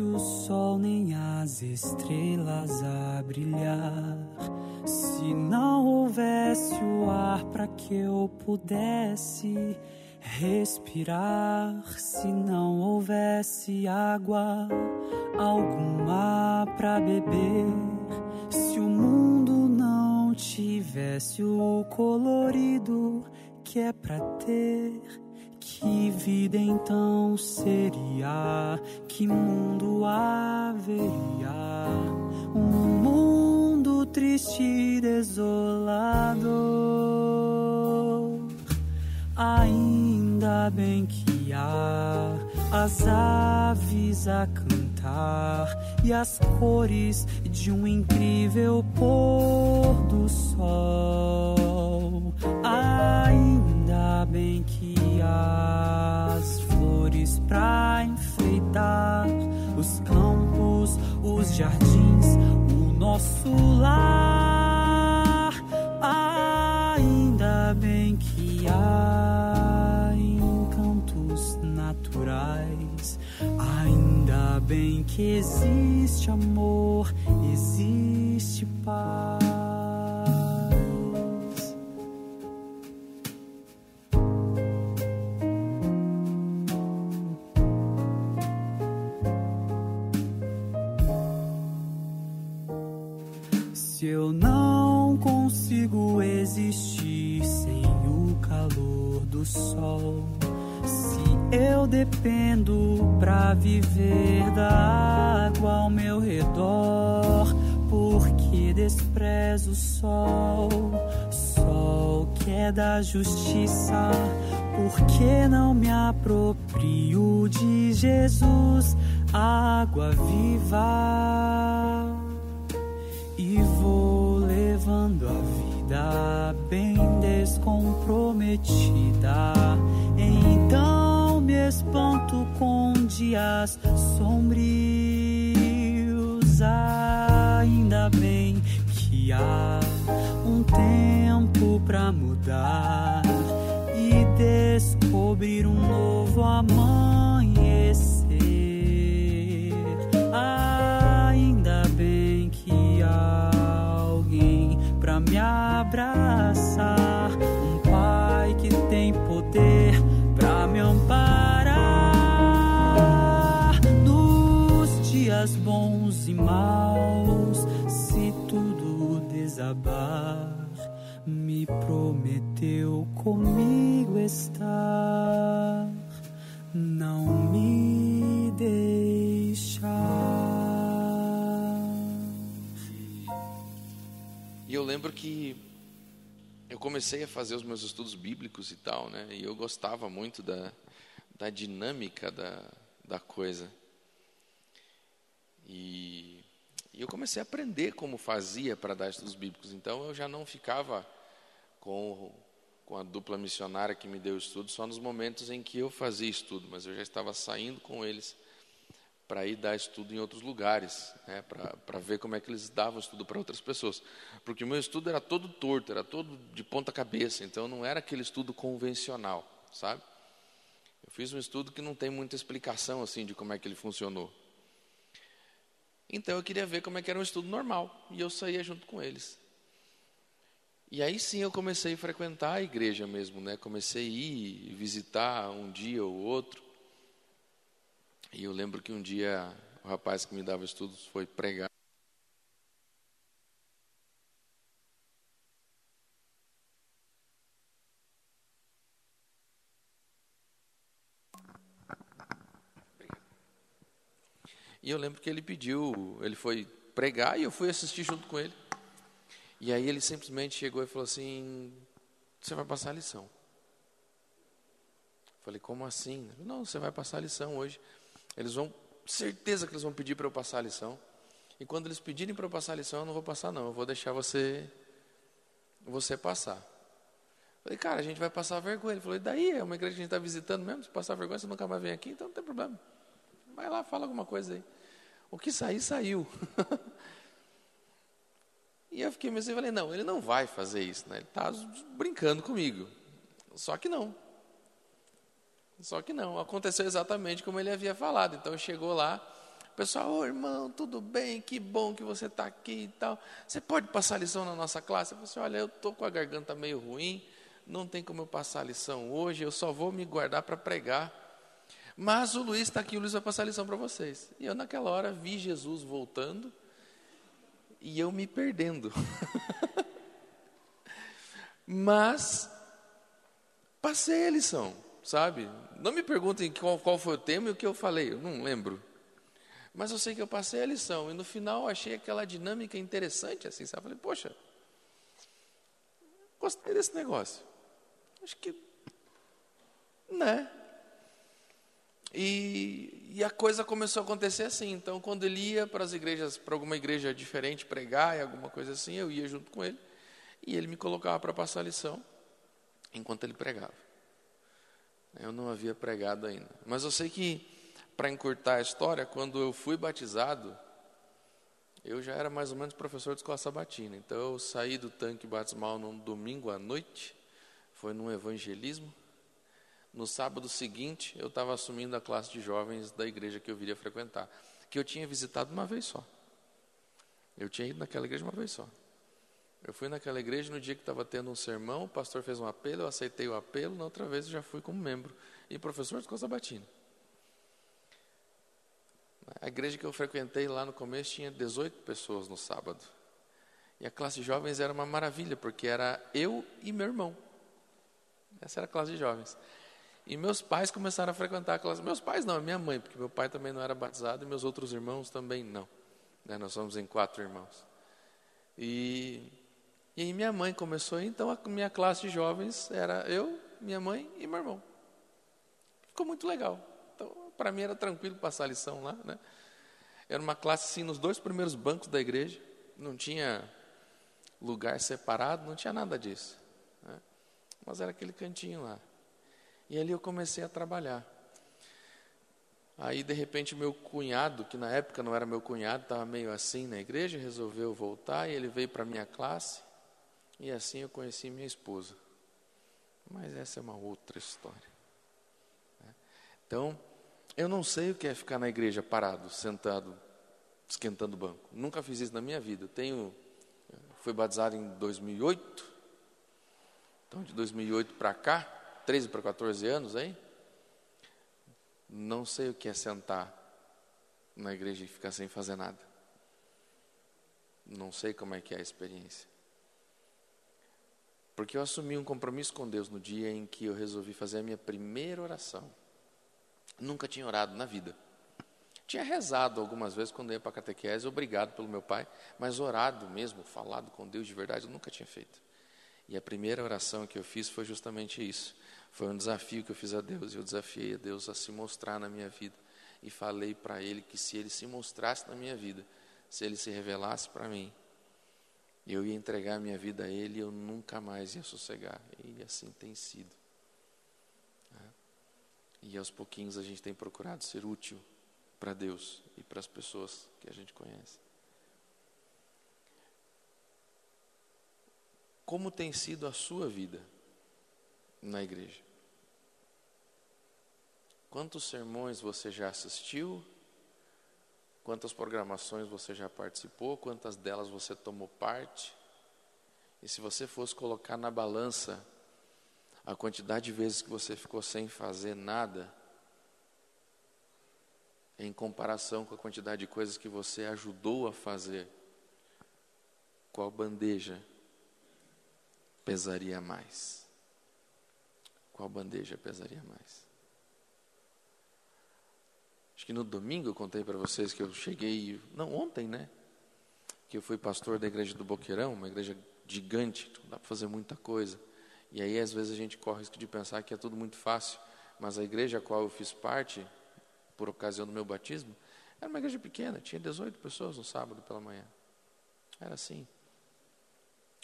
o sol nem as estrelas a brilhar, se não houvesse o ar para que eu pudesse respirar, se não houvesse água alguma para beber, se o mundo não tivesse o colorido que é para ter que vida então seria? Que mundo haveria? Um mundo triste e desolado. Ainda bem que há as aves a cantar e as cores de um incrível pôr do sol. Ainda bem que as flores pra enfeitar os campos, os jardins, o nosso lar. Ainda bem que há encantos naturais. Bem que existe amor, existe paz. Se eu não consigo existir sem o calor do sol, se eu dependo pra viver da água ao meu redor, porque desprezo o sol, sol que é da justiça, porque não me aproprio de Jesus, água viva e vou levando a vida bem descomprometida. Dias sombrios. Ainda bem que há um tempo pra mudar e descobrir um novo amanhecer. Ainda bem que há alguém pra me abraçar, maus, se tudo desabar. Me prometeu comigo estar, não me deixar. E eu lembro que eu comecei a fazer os meus estudos bíblicos e tal, né? E eu gostava muito da, da dinâmica da, da coisa. E, e eu comecei a aprender como fazia para dar estudos bíblicos. Então eu já não ficava com, com a dupla missionária que me deu estudo só nos momentos em que eu fazia estudo, mas eu já estava saindo com eles para ir dar estudo em outros lugares, né, para ver como é que eles davam estudo para outras pessoas. Porque o meu estudo era todo torto, era todo de ponta cabeça, então não era aquele estudo convencional, sabe? Eu fiz um estudo que não tem muita explicação assim de como é que ele funcionou. Então eu queria ver como é que era um estudo normal, e eu saía junto com eles. E aí sim eu comecei a frequentar a igreja mesmo, né? Comecei a ir visitar um dia ou outro. E eu lembro que um dia o rapaz que me dava estudos foi pregar. Eu lembro que ele pediu, ele foi pregar e eu fui assistir junto com ele. E aí ele simplesmente chegou e falou assim: Você vai passar a lição. Falei, como assim? Não, você vai passar a lição hoje. Eles vão, certeza que eles vão pedir para eu passar a lição. E quando eles pedirem para eu passar a lição, eu não vou passar não, eu vou deixar você você passar. Falei, cara, a gente vai passar vergonha. Ele falou, e daí? É uma igreja que a gente está visitando mesmo, se passar vergonha, você nunca mais vem aqui, então não tem problema. Vai lá, fala alguma coisa aí. O que sair, saiu. e eu fiquei mesmo e falei, não, ele não vai fazer isso, né? Ele está brincando comigo. Só que não. Só que não, aconteceu exatamente como ele havia falado. Então chegou lá, O pessoal, ô oh, irmão, tudo bem? Que bom que você está aqui e tal. Você pode passar lição na nossa classe? Eu falei assim, olha, eu estou com a garganta meio ruim, não tem como eu passar lição hoje, eu só vou me guardar para pregar. Mas o Luiz está aqui, o Luiz vai passar lição para vocês. E eu naquela hora vi Jesus voltando e eu me perdendo. Mas passei a lição, sabe? Não me perguntem qual, qual foi o tema e o que eu falei, eu não lembro. Mas eu sei que eu passei a lição e no final achei aquela dinâmica interessante, assim, sabe? Falei, poxa, gostei desse negócio. Acho que, né? E, e, a coisa começou a acontecer assim. Então, quando ele ia para as igrejas, para alguma igreja diferente pregar e alguma coisa assim, eu ia junto com ele e ele me colocava para passar a lição enquanto ele pregava. Eu não havia pregado ainda, mas eu sei que para encurtar a história, quando eu fui batizado, eu já era mais ou menos professor de escola sabatina. Então eu saí do tanque batismal num domingo à noite, foi num evangelismo. No sábado seguinte, eu estava assumindo a classe de jovens da igreja que eu viria frequentar, que eu tinha visitado uma vez só. Eu tinha ido naquela igreja uma vez só. Eu fui naquela igreja no dia que estava tendo um sermão, o pastor fez um apelo, eu aceitei o apelo, na outra vez eu já fui como membro e professor de escola sabatina. A igreja que eu frequentei lá no começo tinha 18 pessoas no sábado. E a classe de jovens era uma maravilha, porque era eu e meu irmão. Essa era a classe de jovens. E meus pais começaram a frequentar a classe. Meus pais não, minha mãe, porque meu pai também não era batizado e meus outros irmãos também não. Né, nós somos em quatro irmãos. E, e aí minha mãe começou, então a minha classe de jovens era eu, minha mãe e meu irmão. Ficou muito legal para mim era tranquilo passar a lição lá, né? Era uma classe assim nos dois primeiros bancos da igreja, não tinha lugar separado, não tinha nada disso. Né? Mas era aquele cantinho lá. E ali eu comecei a trabalhar. Aí, de repente, meu cunhado, que na época não era meu cunhado, estava meio assim na igreja, resolveu voltar e ele veio para a minha classe. E assim eu conheci minha esposa. Mas essa é uma outra história. Né? Então, eu não sei o que é ficar na igreja parado, sentado, esquentando o banco. Nunca fiz isso na minha vida. tenho, fui batizado em 2008. Então, de 2008 para cá, 13 para 14 anos aí. Não sei o que é sentar na igreja e ficar sem fazer nada. Não sei como é que é a experiência. Porque eu assumi um compromisso com Deus no dia em que eu resolvi fazer a minha primeira oração. Nunca tinha orado na vida. Tinha rezado algumas vezes quando ia para a catequese, obrigado pelo meu pai, mas orado mesmo, falado com Deus de verdade, eu nunca tinha feito. E a primeira oração que eu fiz foi justamente isso. Foi um desafio que eu fiz a Deus. Eu desafiei a Deus a se mostrar na minha vida. E falei para Ele que se Ele se mostrasse na minha vida, se Ele se revelasse para mim, eu ia entregar a minha vida a Ele e eu nunca mais ia sossegar. E assim tem sido. E aos pouquinhos a gente tem procurado ser útil para Deus e para as pessoas que a gente conhece. Como tem sido a sua vida na igreja? Quantos sermões você já assistiu? Quantas programações você já participou? Quantas delas você tomou parte? E se você fosse colocar na balança a quantidade de vezes que você ficou sem fazer nada, em comparação com a quantidade de coisas que você ajudou a fazer, qual bandeja pesaria mais? Qual bandeja pesaria mais? Acho que no domingo eu contei para vocês que eu cheguei, não, ontem, né? Que eu fui pastor da igreja do Boqueirão, uma igreja gigante, dá para fazer muita coisa. E aí, às vezes, a gente corre o risco de pensar que é tudo muito fácil. Mas a igreja a qual eu fiz parte, por ocasião do meu batismo, era uma igreja pequena, tinha 18 pessoas no sábado pela manhã. Era assim.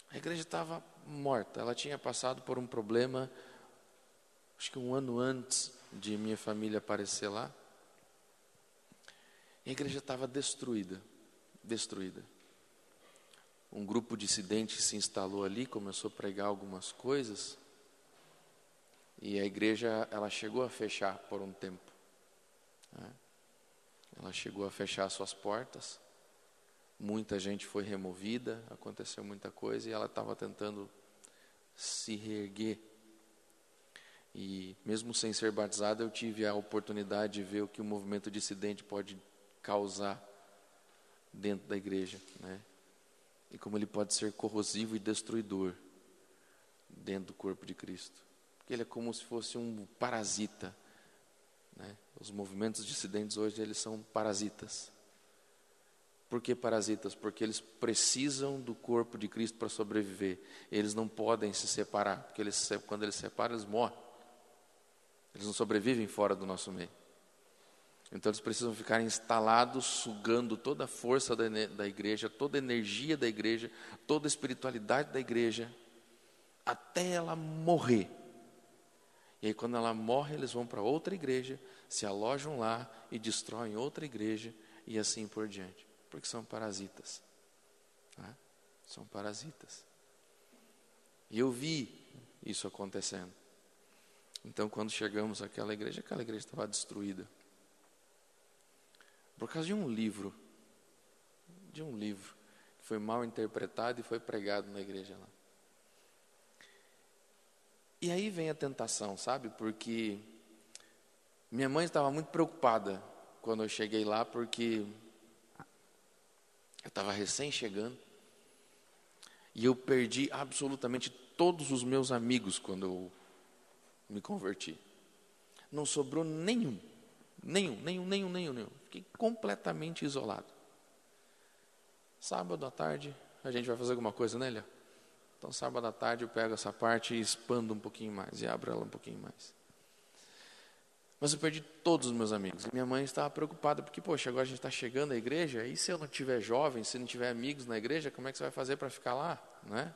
A igreja estava morta, ela tinha passado por um problema, acho que um ano antes de minha família aparecer lá. A igreja estava destruída, destruída um grupo dissidente se instalou ali, começou a pregar algumas coisas, e a igreja ela chegou a fechar por um tempo. Né? ela chegou a fechar suas portas, muita gente foi removida, aconteceu muita coisa e ela estava tentando se reerguer. E mesmo sem ser batizada, eu tive a oportunidade de ver o que o movimento dissidente pode causar dentro da igreja, né? E como ele pode ser corrosivo e destruidor dentro do corpo de Cristo. Porque ele é como se fosse um parasita, né? Os movimentos dissidentes hoje eles são parasitas. Por que parasitas? Porque eles precisam do corpo de Cristo para sobreviver. Eles não podem se separar, porque eles, quando eles se separam, eles morrem. Eles não sobrevivem fora do nosso meio. Então eles precisam ficar instalados, sugando toda a força da, da igreja, toda a energia da igreja, toda a espiritualidade da igreja, até ela morrer. E aí, quando ela morre, eles vão para outra igreja, se alojam lá e destroem outra igreja e assim por diante porque são parasitas. Né? São parasitas. E eu vi isso acontecendo. Então, quando chegamos àquela igreja, aquela igreja estava destruída. Por causa de um livro. De um livro. Que foi mal interpretado e foi pregado na igreja lá. E aí vem a tentação, sabe? Porque minha mãe estava muito preocupada quando eu cheguei lá, porque eu estava recém chegando. E eu perdi absolutamente todos os meus amigos quando eu me converti. Não sobrou nenhum. Nenhum, nenhum, nenhum, nenhum, nenhum. Fiquei completamente isolado. Sábado à tarde, a gente vai fazer alguma coisa, né, Léo? Então, sábado à tarde eu pego essa parte e expando um pouquinho mais, e abro ela um pouquinho mais. Mas eu perdi todos os meus amigos. Minha mãe estava preocupada, porque, poxa, agora a gente está chegando à igreja, e se eu não tiver jovem, se não tiver amigos na igreja, como é que você vai fazer para ficar lá? Né?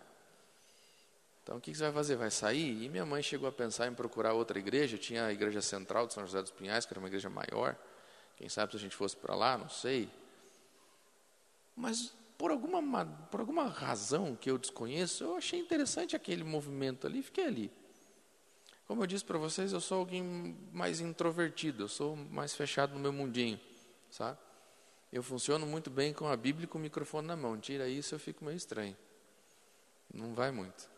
Então, o que você vai fazer? Vai sair? E minha mãe chegou a pensar em procurar outra igreja. Tinha a igreja central de São José dos Pinhais, que era uma igreja maior. Quem sabe se a gente fosse para lá, não sei. Mas, por alguma, por alguma razão que eu desconheço, eu achei interessante aquele movimento ali, fiquei ali. Como eu disse para vocês, eu sou alguém mais introvertido, eu sou mais fechado no meu mundinho, sabe? Eu funciono muito bem com a Bíblia e com o microfone na mão. Tira isso, eu fico meio estranho. Não vai muito.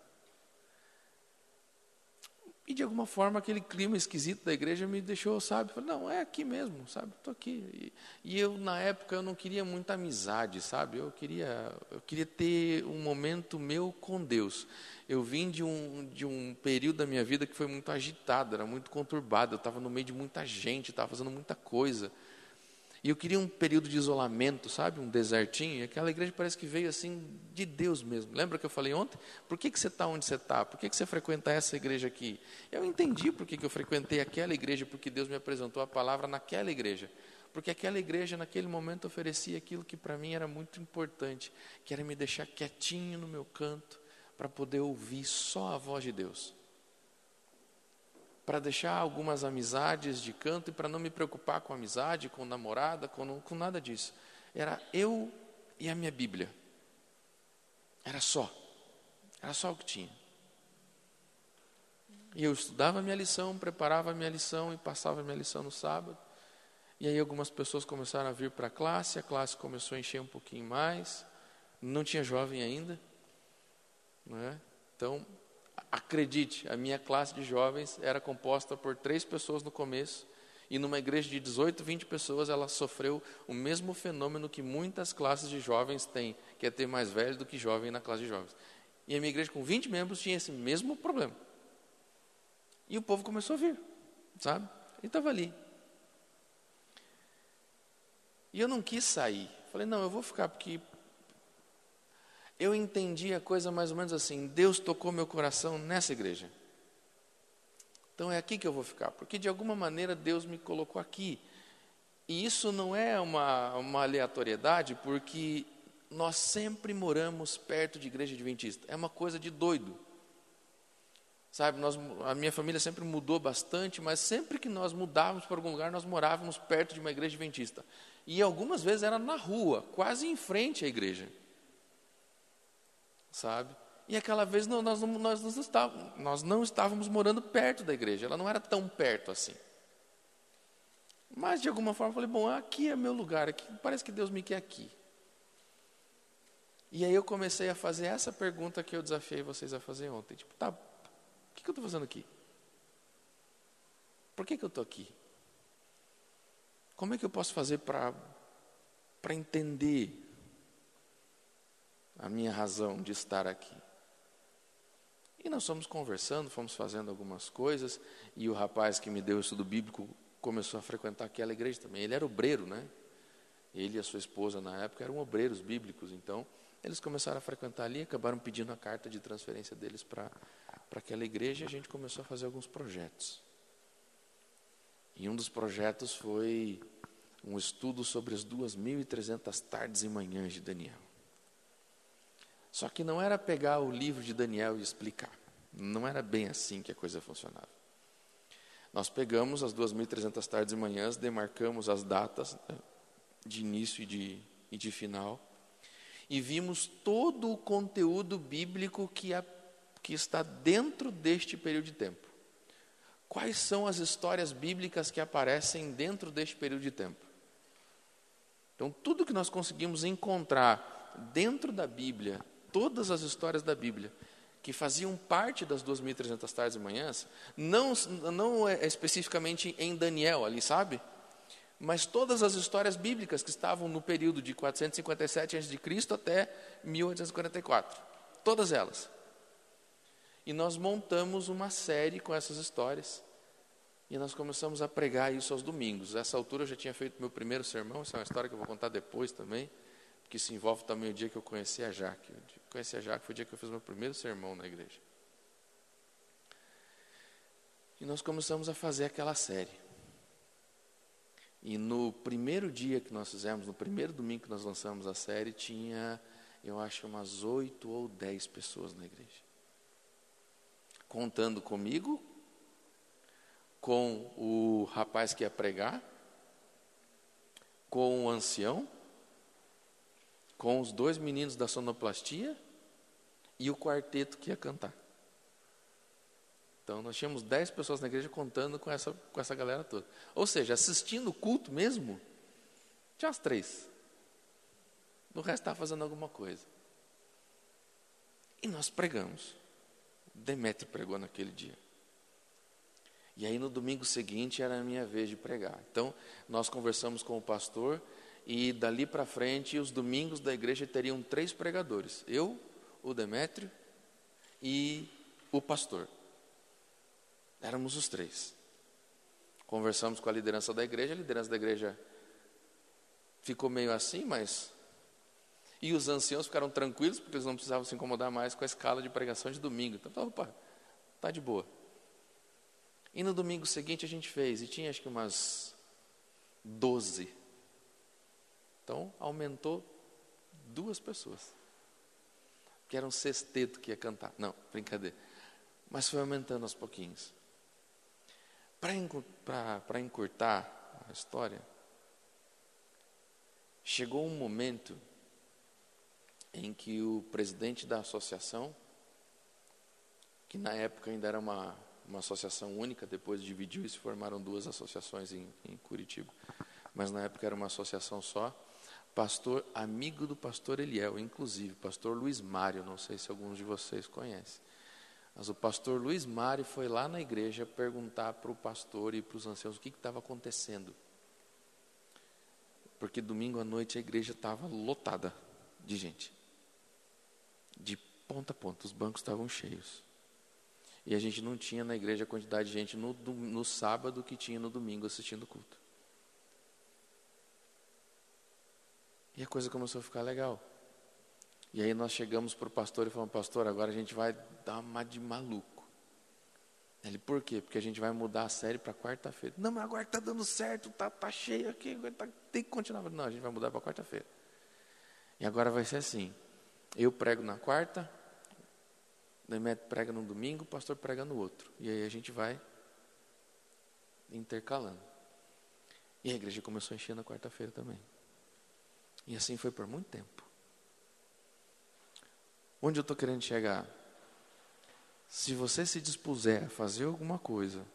E de alguma forma aquele clima esquisito da igreja me deixou, sabe? Falei, não, é aqui mesmo, sabe? Estou aqui. E, e, eu na época eu não queria muita amizade, sabe? Eu queria, eu queria ter um momento meu com Deus. Eu vim de um de um período da minha vida que foi muito agitado, era muito conturbado. Eu estava no meio de muita gente, estava fazendo muita coisa. E eu queria um período de isolamento, sabe? Um desertinho. E aquela igreja parece que veio assim de Deus mesmo. Lembra que eu falei ontem? Por que, que você está onde você está? Por que, que você frequenta essa igreja aqui? Eu entendi por que, que eu frequentei aquela igreja, porque Deus me apresentou a palavra naquela igreja. Porque aquela igreja, naquele momento, oferecia aquilo que para mim era muito importante, que era me deixar quietinho no meu canto, para poder ouvir só a voz de Deus para deixar algumas amizades de canto e para não me preocupar com amizade, com namorada, com, com nada disso. Era eu e a minha Bíblia. Era só. Era só o que tinha. E eu estudava a minha lição, preparava a minha lição e passava a minha lição no sábado. E aí algumas pessoas começaram a vir para a classe, a classe começou a encher um pouquinho mais. Não tinha jovem ainda. Não é? Então, Acredite, a minha classe de jovens era composta por três pessoas no começo, e numa igreja de 18, 20 pessoas, ela sofreu o mesmo fenômeno que muitas classes de jovens têm, que é ter mais velho do que jovem na classe de jovens. E a minha igreja com 20 membros tinha esse mesmo problema. E o povo começou a vir, sabe? E estava ali. E eu não quis sair. Falei, não, eu vou ficar, porque eu entendi a coisa mais ou menos assim: Deus tocou meu coração nessa igreja. Então é aqui que eu vou ficar, porque de alguma maneira Deus me colocou aqui. E isso não é uma, uma aleatoriedade, porque nós sempre moramos perto de igreja adventista. É uma coisa de doido. Sabe, nós, a minha família sempre mudou bastante, mas sempre que nós mudávamos para algum lugar, nós morávamos perto de uma igreja adventista. E algumas vezes era na rua, quase em frente à igreja sabe? E aquela vez não, nós, não, nós, não estávamos, nós não estávamos morando perto da igreja, ela não era tão perto assim. Mas de alguma forma eu falei, bom, aqui é meu lugar, aqui, parece que Deus me quer aqui. E aí eu comecei a fazer essa pergunta que eu desafiei vocês a fazer ontem. Tipo, tá, o que, que eu estou fazendo aqui? Por que, que eu estou aqui? Como é que eu posso fazer para entender a minha razão de estar aqui? E nós fomos conversando, fomos fazendo algumas coisas, e o rapaz que me deu o estudo bíblico começou a frequentar aquela igreja também. Ele era obreiro, né? Ele e a sua esposa na época eram obreiros bíblicos, então eles começaram a frequentar ali, acabaram pedindo a carta de transferência deles para aquela igreja e a gente começou a fazer alguns projetos. E um dos projetos foi um estudo sobre as 2.300 tardes e manhãs de Daniel. Só que não era pegar o livro de Daniel e explicar. Não era bem assim que a coisa funcionava. Nós pegamos as 2.300 tardes e manhãs, demarcamos as datas né, de início e de, e de final, e vimos todo o conteúdo bíblico que, a, que está dentro deste período de tempo. Quais são as histórias bíblicas que aparecem dentro deste período de tempo? Então, tudo que nós conseguimos encontrar dentro da Bíblia todas as histórias da Bíblia que faziam parte das 2.300 tardes e manhãs, não, não é especificamente em Daniel ali, sabe? Mas todas as histórias bíblicas que estavam no período de 457 a.C. até 1844. Todas elas. E nós montamos uma série com essas histórias. E nós começamos a pregar isso aos domingos. Nessa altura eu já tinha feito meu primeiro sermão, essa é uma história que eu vou contar depois também que se envolve também o dia que eu conheci a Jaque. Eu conheci a Jaque foi o dia que eu fiz meu primeiro sermão na igreja. E nós começamos a fazer aquela série. E no primeiro dia que nós fizemos, no primeiro domingo que nós lançamos a série, tinha, eu acho, umas oito ou dez pessoas na igreja. Contando comigo, com o rapaz que ia pregar, com o ancião com os dois meninos da sonoplastia e o quarteto que ia cantar. Então nós tínhamos dez pessoas na igreja contando com essa, com essa galera toda. Ou seja, assistindo o culto mesmo, tinha as três. No resto estava fazendo alguma coisa. E nós pregamos. Demetrio pregou naquele dia. E aí no domingo seguinte era a minha vez de pregar. Então nós conversamos com o pastor e dali para frente, os domingos da igreja teriam três pregadores: eu, o Demétrio e o pastor. Éramos os três. Conversamos com a liderança da igreja, a liderança da igreja ficou meio assim, mas. E os anciãos ficaram tranquilos, porque eles não precisavam se incomodar mais com a escala de pregação de domingo. Então, opa, tá de boa. E no domingo seguinte a gente fez, e tinha acho que umas doze então, aumentou duas pessoas. Que era um sexteto que ia cantar. Não, brincadeira. Mas foi aumentando aos pouquinhos. Para encurtar a história, chegou um momento em que o presidente da associação, que na época ainda era uma, uma associação única, depois dividiu e se formaram duas associações em, em Curitiba, mas na época era uma associação só, pastor amigo do pastor Eliel, inclusive, pastor Luiz Mário, não sei se alguns de vocês conhecem. Mas o pastor Luiz Mário foi lá na igreja perguntar para o pastor e para os anciãos o que estava acontecendo. Porque domingo à noite a igreja estava lotada de gente. De ponta a ponta, os bancos estavam cheios. E a gente não tinha na igreja a quantidade de gente no, no sábado que tinha no domingo assistindo o culto. E a coisa começou a ficar legal. E aí nós chegamos para o pastor e falamos, pastor, agora a gente vai dar uma de maluco. Ele, por quê? Porque a gente vai mudar a série para quarta-feira. Não, mas agora está dando certo, tá, tá cheio aqui, tá, tem que continuar. Não, a gente vai mudar para quarta-feira. E agora vai ser assim: eu prego na quarta, Demetrio prega no domingo, o pastor prega no outro. E aí a gente vai intercalando. E a igreja começou a encher na quarta-feira também. E assim foi por muito tempo. Onde eu estou querendo chegar? Se você se dispuser a fazer alguma coisa,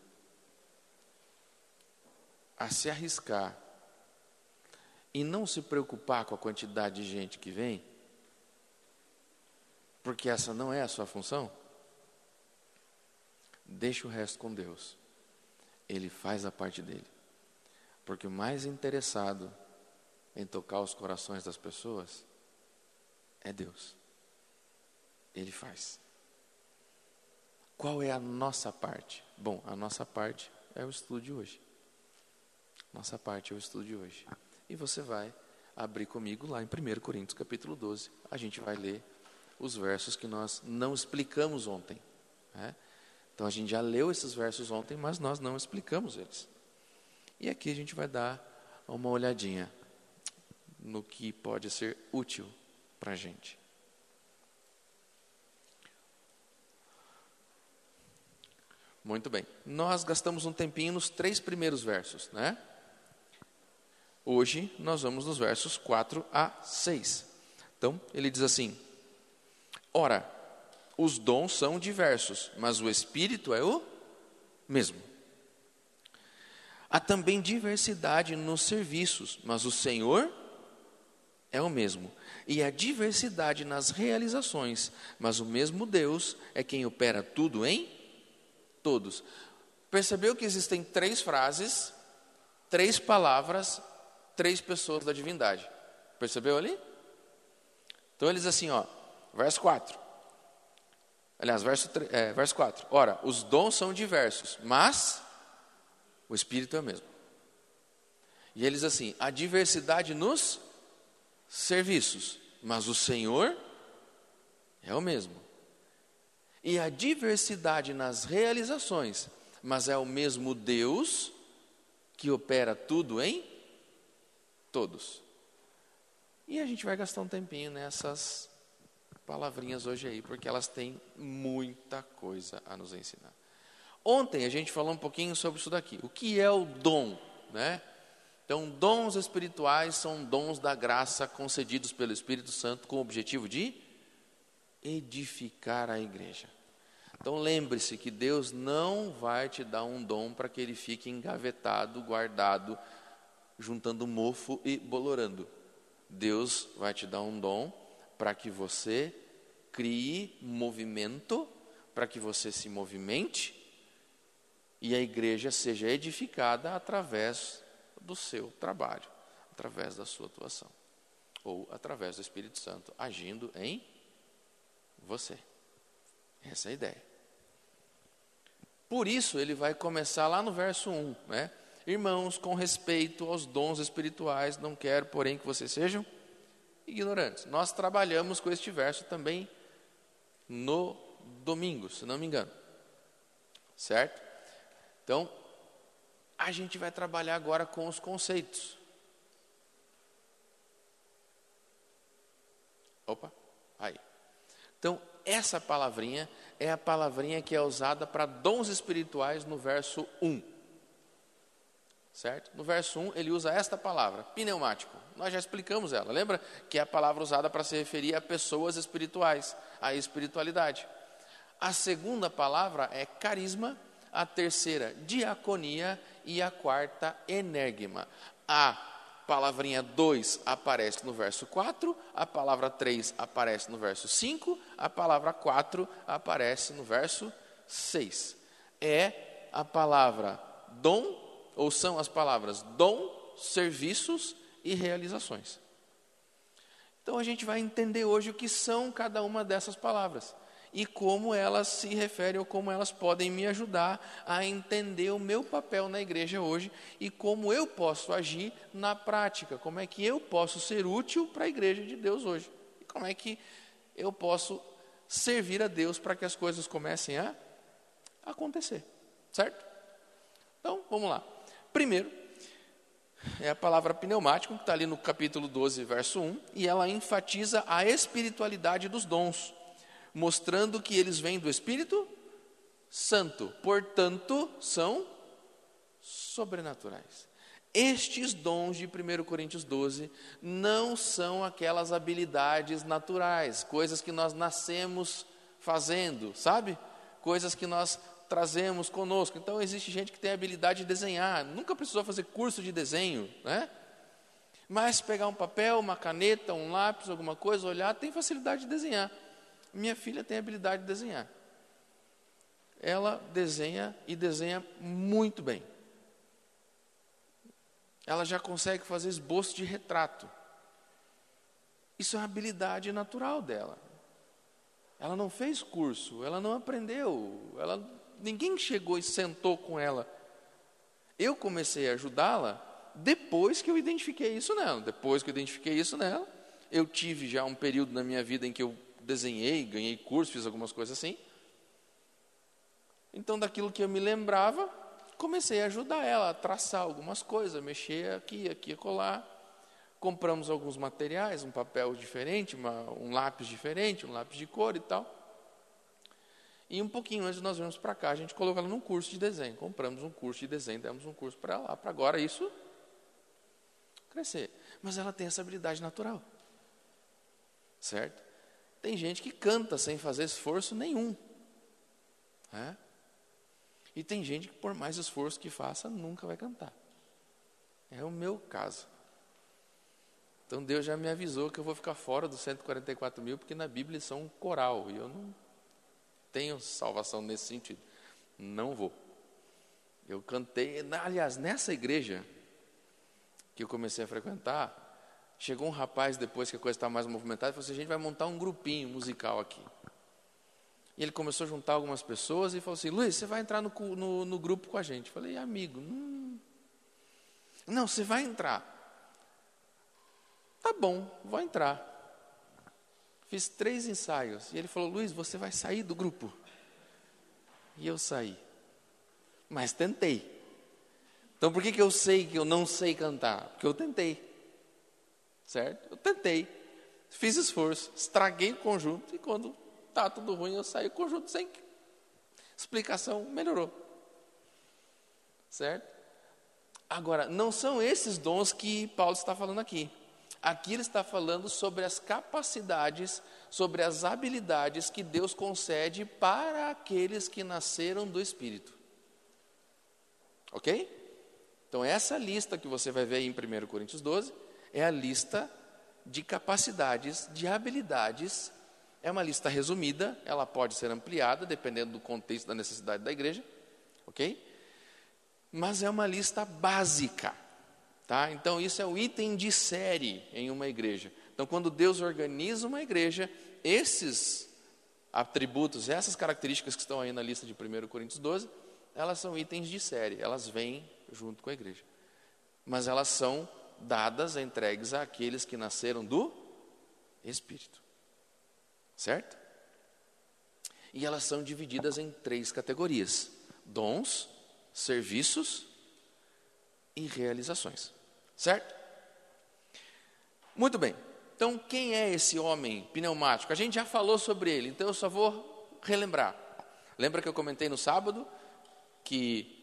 a se arriscar e não se preocupar com a quantidade de gente que vem, porque essa não é a sua função, deixa o resto com Deus. Ele faz a parte dele. Porque o mais interessado em tocar os corações das pessoas é Deus. Ele faz. Qual é a nossa parte? Bom, a nossa parte é o estudo de hoje. Nossa parte é o estudo de hoje. E você vai abrir comigo lá em 1 Coríntios capítulo 12. A gente vai ler os versos que nós não explicamos ontem. Né? Então a gente já leu esses versos ontem, mas nós não explicamos eles. E aqui a gente vai dar uma olhadinha no que pode ser útil para a gente. Muito bem. Nós gastamos um tempinho nos três primeiros versos, né? Hoje nós vamos nos versos 4 a 6. Então, ele diz assim: Ora, os dons são diversos, mas o Espírito é o mesmo. Há também diversidade nos serviços, mas o Senhor é o mesmo. E há diversidade nas realizações, mas o mesmo Deus é quem opera tudo em todos. Percebeu que existem três frases, três palavras, três pessoas da divindade. Percebeu ali? Então ele diz assim, ó, verso 4. Aliás, verso, é, verso 4. Ora, os dons são diversos, mas o Espírito é o mesmo. E ele diz assim: a diversidade nos serviços, mas o Senhor é o mesmo. E a diversidade nas realizações, mas é o mesmo Deus que opera tudo em todos. E a gente vai gastar um tempinho nessas palavrinhas hoje aí, porque elas têm muita coisa a nos ensinar. Ontem a gente falou um pouquinho sobre isso daqui. O que é o dom, né? Então, dons espirituais são dons da graça concedidos pelo Espírito Santo com o objetivo de edificar a igreja. Então, lembre-se que Deus não vai te dar um dom para que ele fique engavetado, guardado, juntando mofo e bolorando. Deus vai te dar um dom para que você crie movimento, para que você se movimente e a igreja seja edificada através do seu trabalho, através da sua atuação, ou através do Espírito Santo agindo em você. Essa é a ideia. Por isso, ele vai começar lá no verso 1, né? Irmãos, com respeito aos dons espirituais, não quero, porém, que vocês sejam ignorantes. Nós trabalhamos com este verso também no domingo, se não me engano. Certo? Então, a gente vai trabalhar agora com os conceitos. Opa, aí. Então, essa palavrinha é a palavrinha que é usada para dons espirituais no verso 1 certo? No verso 1, ele usa esta palavra, pneumático. Nós já explicamos ela, lembra? Que é a palavra usada para se referir a pessoas espirituais, a espiritualidade. A segunda palavra é carisma, a terceira, diaconia e a quarta, enérgima. A palavrinha 2 aparece no verso 4, a palavra 3 aparece no verso 5, a palavra 4 aparece no verso 6. É a palavra dom ou são as palavras dom, serviços e realizações. Então a gente vai entender hoje o que são cada uma dessas palavras e como elas se referem ou como elas podem me ajudar a entender o meu papel na igreja hoje e como eu posso agir na prática, como é que eu posso ser útil para a igreja de Deus hoje e como é que eu posso servir a Deus para que as coisas comecem a acontecer, certo? Então, vamos lá. Primeiro, é a palavra pneumático, que está ali no capítulo 12, verso 1, e ela enfatiza a espiritualidade dos dons, mostrando que eles vêm do Espírito Santo, portanto, são sobrenaturais. Estes dons de 1 Coríntios 12 não são aquelas habilidades naturais, coisas que nós nascemos fazendo, sabe? Coisas que nós trazemos conosco. Então, existe gente que tem a habilidade de desenhar, nunca precisou fazer curso de desenho, né? Mas pegar um papel, uma caneta, um lápis, alguma coisa, olhar, tem facilidade de desenhar. Minha filha tem habilidade de desenhar. Ela desenha e desenha muito bem. Ela já consegue fazer esboço de retrato. Isso é uma habilidade natural dela. Ela não fez curso, ela não aprendeu, ela, ninguém chegou e sentou com ela. Eu comecei a ajudá-la depois que eu identifiquei isso nela. Depois que eu identifiquei isso nela, eu tive já um período na minha vida em que eu desenhei, ganhei curso, fiz algumas coisas assim. Então, daquilo que eu me lembrava, comecei a ajudar ela a traçar algumas coisas, mexer aqui, aqui, colar. Compramos alguns materiais, um papel diferente, uma, um lápis diferente, um lápis de cor e tal. E um pouquinho antes de nós virmos para cá, a gente colocou ela num curso de desenho. Compramos um curso de desenho, demos um curso para ela, para agora isso crescer. Mas ela tem essa habilidade natural. Certo? Tem gente que canta sem fazer esforço nenhum. É? E tem gente que, por mais esforço que faça, nunca vai cantar. É o meu caso. Então Deus já me avisou que eu vou ficar fora dos 144 mil, porque na Bíblia são um coral, e eu não tenho salvação nesse sentido. Não vou. Eu cantei, aliás, nessa igreja que eu comecei a frequentar, chegou um rapaz depois que a coisa estava mais movimentada e falou assim: a gente vai montar um grupinho musical aqui. E ele começou a juntar algumas pessoas e falou assim: Luiz, você vai entrar no, no, no grupo com a gente. Eu falei, amigo, não, não, você vai entrar. Tá bom, vou entrar. Fiz três ensaios. E ele falou: Luiz, você vai sair do grupo. E eu saí. Mas tentei. Então por que, que eu sei que eu não sei cantar? Porque eu tentei. Certo? Eu tentei. Fiz esforço. Estraguei o conjunto. E quando está tudo ruim, eu saí do conjunto sem explicação. Melhorou. Certo? Agora, não são esses dons que Paulo está falando aqui. Aqui ele está falando sobre as capacidades, sobre as habilidades que Deus concede para aqueles que nasceram do Espírito. Ok? Então, essa lista que você vai ver aí em 1 Coríntios 12 é a lista de capacidades, de habilidades. É uma lista resumida, ela pode ser ampliada dependendo do contexto da necessidade da igreja, ok? Mas é uma lista básica. Tá? Então, isso é o item de série em uma igreja. Então, quando Deus organiza uma igreja, esses atributos, essas características que estão aí na lista de 1 Coríntios 12, elas são itens de série, elas vêm junto com a igreja. Mas elas são dadas, entregues àqueles que nasceram do Espírito. Certo? E elas são divididas em três categorias: dons, serviços e realizações. Certo? Muito bem. Então, quem é esse homem pneumático? A gente já falou sobre ele, então eu só vou relembrar. Lembra que eu comentei no sábado que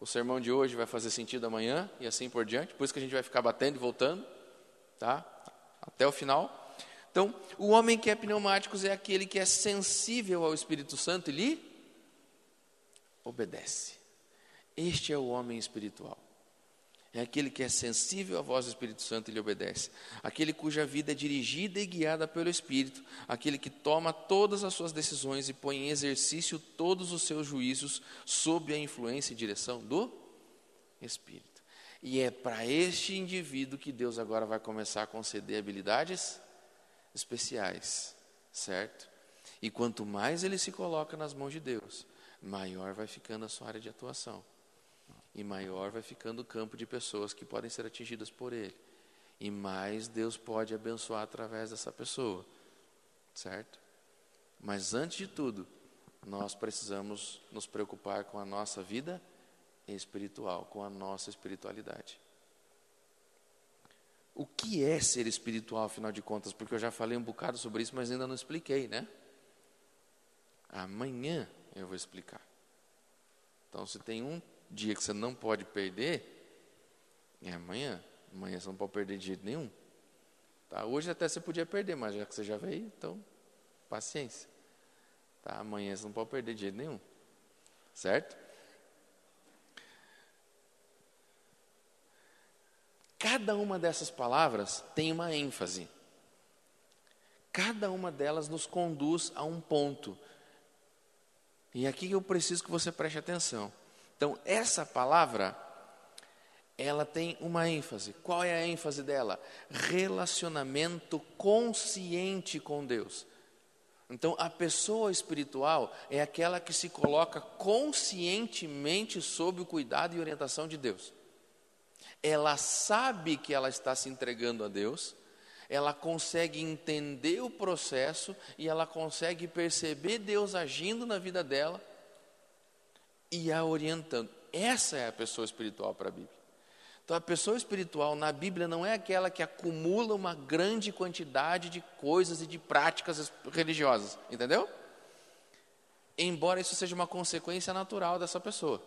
o sermão de hoje vai fazer sentido amanhã e assim por diante, por isso que a gente vai ficar batendo e voltando, tá? Até o final. Então, o homem que é pneumático é aquele que é sensível ao Espírito Santo e lhe obedece. Este é o homem espiritual. É aquele que é sensível à voz do Espírito Santo e lhe obedece. Aquele cuja vida é dirigida e guiada pelo Espírito. Aquele que toma todas as suas decisões e põe em exercício todos os seus juízos sob a influência e direção do Espírito. E é para este indivíduo que Deus agora vai começar a conceder habilidades especiais, certo? E quanto mais ele se coloca nas mãos de Deus, maior vai ficando a sua área de atuação e maior vai ficando o campo de pessoas que podem ser atingidas por ele. E mais Deus pode abençoar através dessa pessoa. Certo? Mas antes de tudo, nós precisamos nos preocupar com a nossa vida espiritual, com a nossa espiritualidade. O que é ser espiritual, afinal de contas? Porque eu já falei um bocado sobre isso, mas ainda não expliquei, né? Amanhã eu vou explicar. Então, se tem um dia que você não pode perder é amanhã. Amanhã você não pode perder de jeito nenhum. Tá? Hoje até você podia perder, mas já que você já veio, então paciência. Tá? Amanhã você não pode perder de jeito nenhum. certo? Cada uma dessas palavras tem uma ênfase. Cada uma delas nos conduz a um ponto. E é aqui eu preciso que você preste atenção. Então, essa palavra, ela tem uma ênfase. Qual é a ênfase dela? Relacionamento consciente com Deus. Então, a pessoa espiritual é aquela que se coloca conscientemente sob o cuidado e orientação de Deus. Ela sabe que ela está se entregando a Deus, ela consegue entender o processo e ela consegue perceber Deus agindo na vida dela e a orientando. Essa é a pessoa espiritual para a Bíblia. Então, a pessoa espiritual na Bíblia não é aquela que acumula uma grande quantidade de coisas e de práticas religiosas, entendeu? Embora isso seja uma consequência natural dessa pessoa.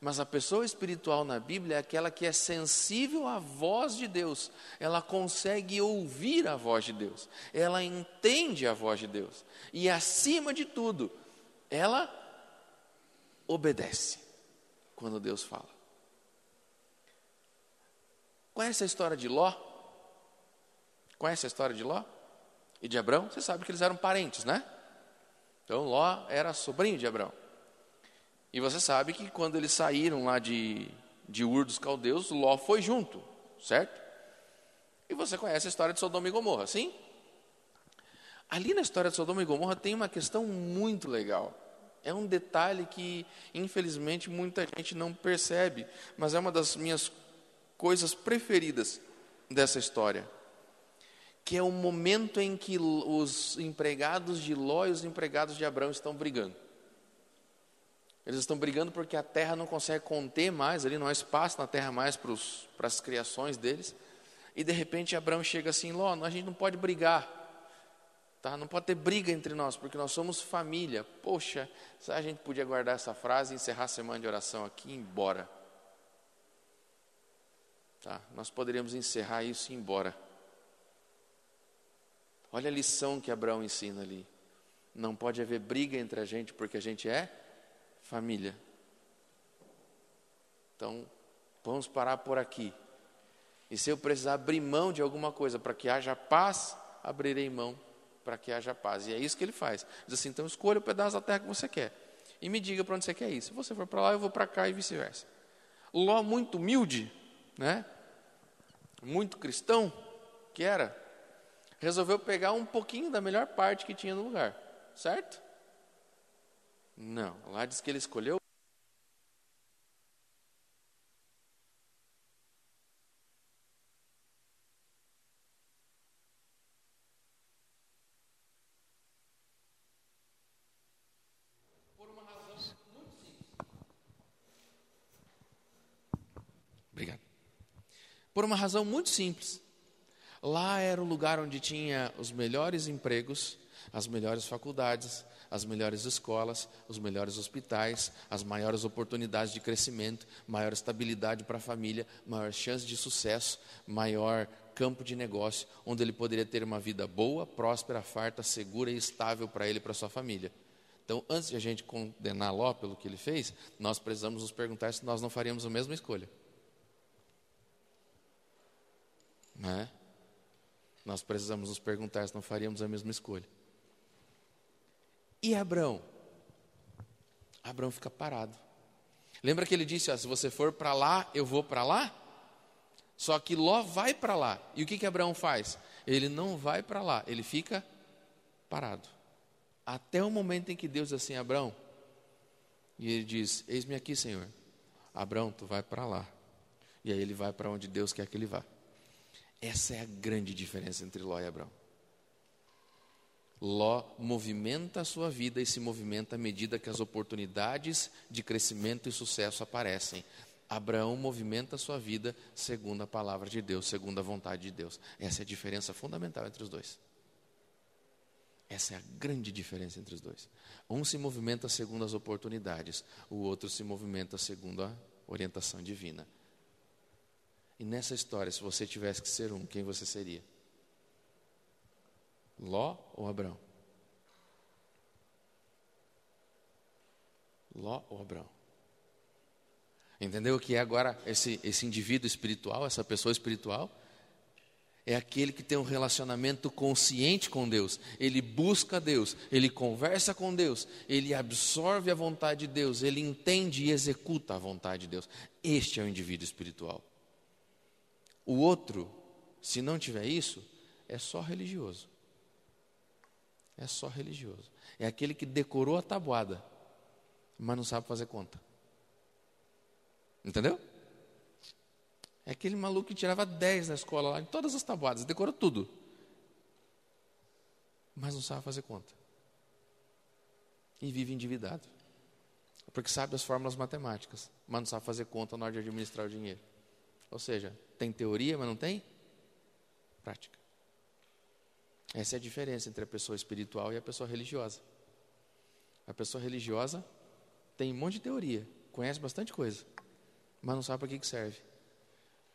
Mas a pessoa espiritual na Bíblia é aquela que é sensível à voz de Deus, ela consegue ouvir a voz de Deus, ela entende a voz de Deus, e acima de tudo, ela obedece quando Deus fala. Conhece a história de Ló? Conhece a história de Ló? E de Abrão? Você sabe que eles eram parentes, né? Então Ló era sobrinho de Abrão. E você sabe que quando eles saíram lá de, de Ur dos Caldeus, Ló foi junto, certo? E você conhece a história de Sodoma e Gomorra, sim? Ali na história de Sodoma e Gomorra tem uma questão muito legal. É um detalhe que, infelizmente, muita gente não percebe, mas é uma das minhas coisas preferidas dessa história, que é o momento em que os empregados de Ló e os empregados de Abraão estão brigando. Eles estão brigando porque a terra não consegue conter mais, ali não há espaço na terra mais para, as criações deles. E de repente Abraão chega assim: Ló, a gente não pode brigar, tá? não pode ter briga entre nós, porque nós somos família. Poxa, a gente podia guardar essa frase, encerrar a semana de oração aqui e ir embora. Tá? Nós poderíamos encerrar isso e ir embora. Olha a lição que Abraão ensina ali. Não pode haver briga entre a gente porque a gente é família. Então, vamos parar por aqui. E se eu precisar abrir mão de alguma coisa para que haja paz, abrirei mão para que haja paz. E é isso que ele faz. Diz assim: então escolha o pedaço da terra que você quer. E me diga para onde você quer ir. Se você for para lá, eu vou para cá e vice-versa. Ló, muito humilde, né? muito cristão que era, resolveu pegar um pouquinho da melhor parte que tinha no lugar, certo? Não, lá diz que ele escolheu Por uma razão muito simples. Lá era o lugar onde tinha os melhores empregos, as melhores faculdades, as melhores escolas, os melhores hospitais, as maiores oportunidades de crescimento, maior estabilidade para a família, maior chance de sucesso, maior campo de negócio, onde ele poderia ter uma vida boa, próspera, farta, segura e estável para ele e para sua família. Então, antes de a gente condenar Ló pelo que ele fez, nós precisamos nos perguntar se nós não faríamos a mesma escolha. Né? Nós precisamos nos perguntar se não faríamos a mesma escolha. E Abraão? Abraão fica parado. Lembra que ele disse: ó, se você for para lá, eu vou para lá? Só que Ló vai para lá. E o que, que Abraão faz? Ele não vai para lá, ele fica parado. Até o momento em que Deus diz assim: Abraão, e ele diz: Eis-me aqui, Senhor. Abraão, tu vai para lá. E aí ele vai para onde Deus quer que ele vá. Essa é a grande diferença entre Ló e Abraão. Ló movimenta a sua vida e se movimenta à medida que as oportunidades de crescimento e sucesso aparecem. Abraão movimenta a sua vida segundo a palavra de Deus, segundo a vontade de Deus. Essa é a diferença fundamental entre os dois. Essa é a grande diferença entre os dois. Um se movimenta segundo as oportunidades, o outro se movimenta segundo a orientação divina. E nessa história, se você tivesse que ser um, quem você seria? Ló ou Abraão? Ló ou Abraão? Entendeu o que é agora esse, esse indivíduo espiritual, essa pessoa espiritual? É aquele que tem um relacionamento consciente com Deus. Ele busca Deus, ele conversa com Deus, ele absorve a vontade de Deus, ele entende e executa a vontade de Deus. Este é o indivíduo espiritual. O outro, se não tiver isso, é só religioso. É só religioso. É aquele que decorou a tabuada, mas não sabe fazer conta. Entendeu? É aquele maluco que tirava 10 na escola, lá, em todas as tabuadas, decorou tudo. Mas não sabe fazer conta. E vive endividado. Porque sabe as fórmulas matemáticas, mas não sabe fazer conta na hora de administrar o dinheiro. Ou seja, tem teoria, mas não tem prática. Essa é a diferença entre a pessoa espiritual e a pessoa religiosa. A pessoa religiosa tem um monte de teoria, conhece bastante coisa, mas não sabe para que, que serve,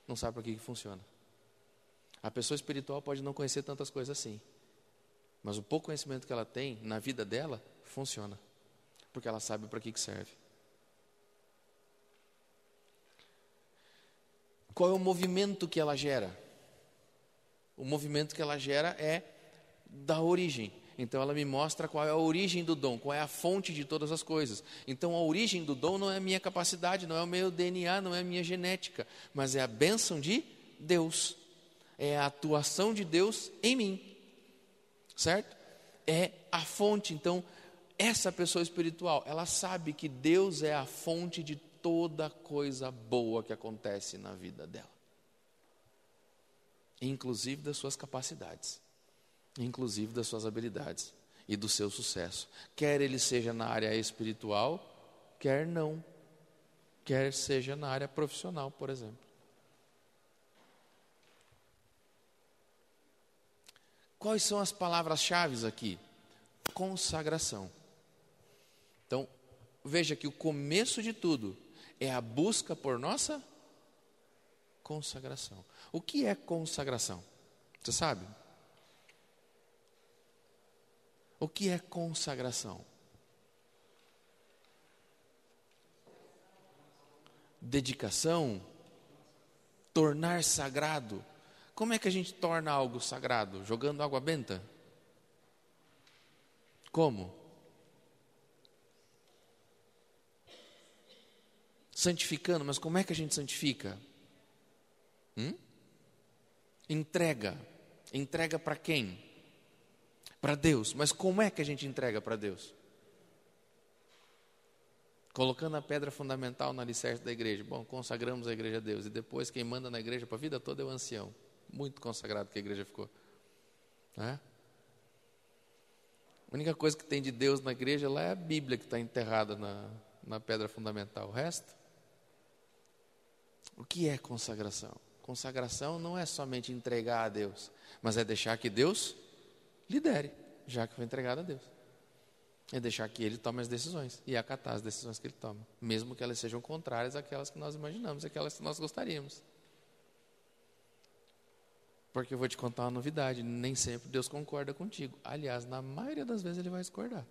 não sabe para que, que funciona. A pessoa espiritual pode não conhecer tantas coisas assim, mas o pouco conhecimento que ela tem na vida dela funciona, porque ela sabe para que, que serve. Qual é o movimento que ela gera? O movimento que ela gera é da origem. Então ela me mostra qual é a origem do dom, qual é a fonte de todas as coisas. Então a origem do dom não é a minha capacidade, não é o meu DNA, não é a minha genética, mas é a bênção de Deus. É a atuação de Deus em mim. Certo? É a fonte. Então, essa pessoa espiritual, ela sabe que Deus é a fonte de toda coisa boa que acontece na vida dela, inclusive das suas capacidades inclusive das suas habilidades e do seu sucesso. Quer ele seja na área espiritual, quer não. Quer seja na área profissional, por exemplo. Quais são as palavras-chave aqui? Consagração. Então, veja que o começo de tudo é a busca por nossa consagração. O que é consagração? Você sabe? O que é consagração? Dedicação, tornar sagrado. Como é que a gente torna algo sagrado? Jogando água benta? Como? Santificando, mas como é que a gente santifica? Hum? Entrega. Entrega para quem? para Deus. Mas como é que a gente entrega para Deus? Colocando a pedra fundamental no alicerce da igreja. Bom, consagramos a igreja a Deus. E depois quem manda na igreja para a vida toda é o ancião. Muito consagrado que a igreja ficou. Né? A única coisa que tem de Deus na igreja lá é a Bíblia que está enterrada na, na pedra fundamental. O resto? O que é consagração? Consagração não é somente entregar a Deus, mas é deixar que Deus lidere, já que foi entregado a Deus. É deixar que Ele tome as decisões e acatar as decisões que Ele toma, mesmo que elas sejam contrárias àquelas que nós imaginamos, àquelas que nós gostaríamos. Porque eu vou te contar uma novidade: nem sempre Deus concorda contigo. Aliás, na maioria das vezes Ele vai discordar.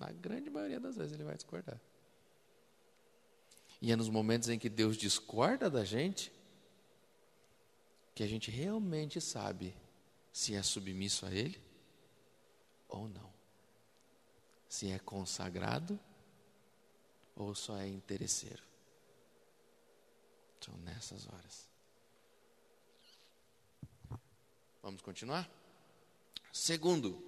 Na grande maioria das vezes Ele vai discordar. E é nos momentos em que Deus discorda da gente que a gente realmente sabe se é submisso a Ele ou não. Se é consagrado ou só é interesseiro. São nessas horas. Vamos continuar? Segundo,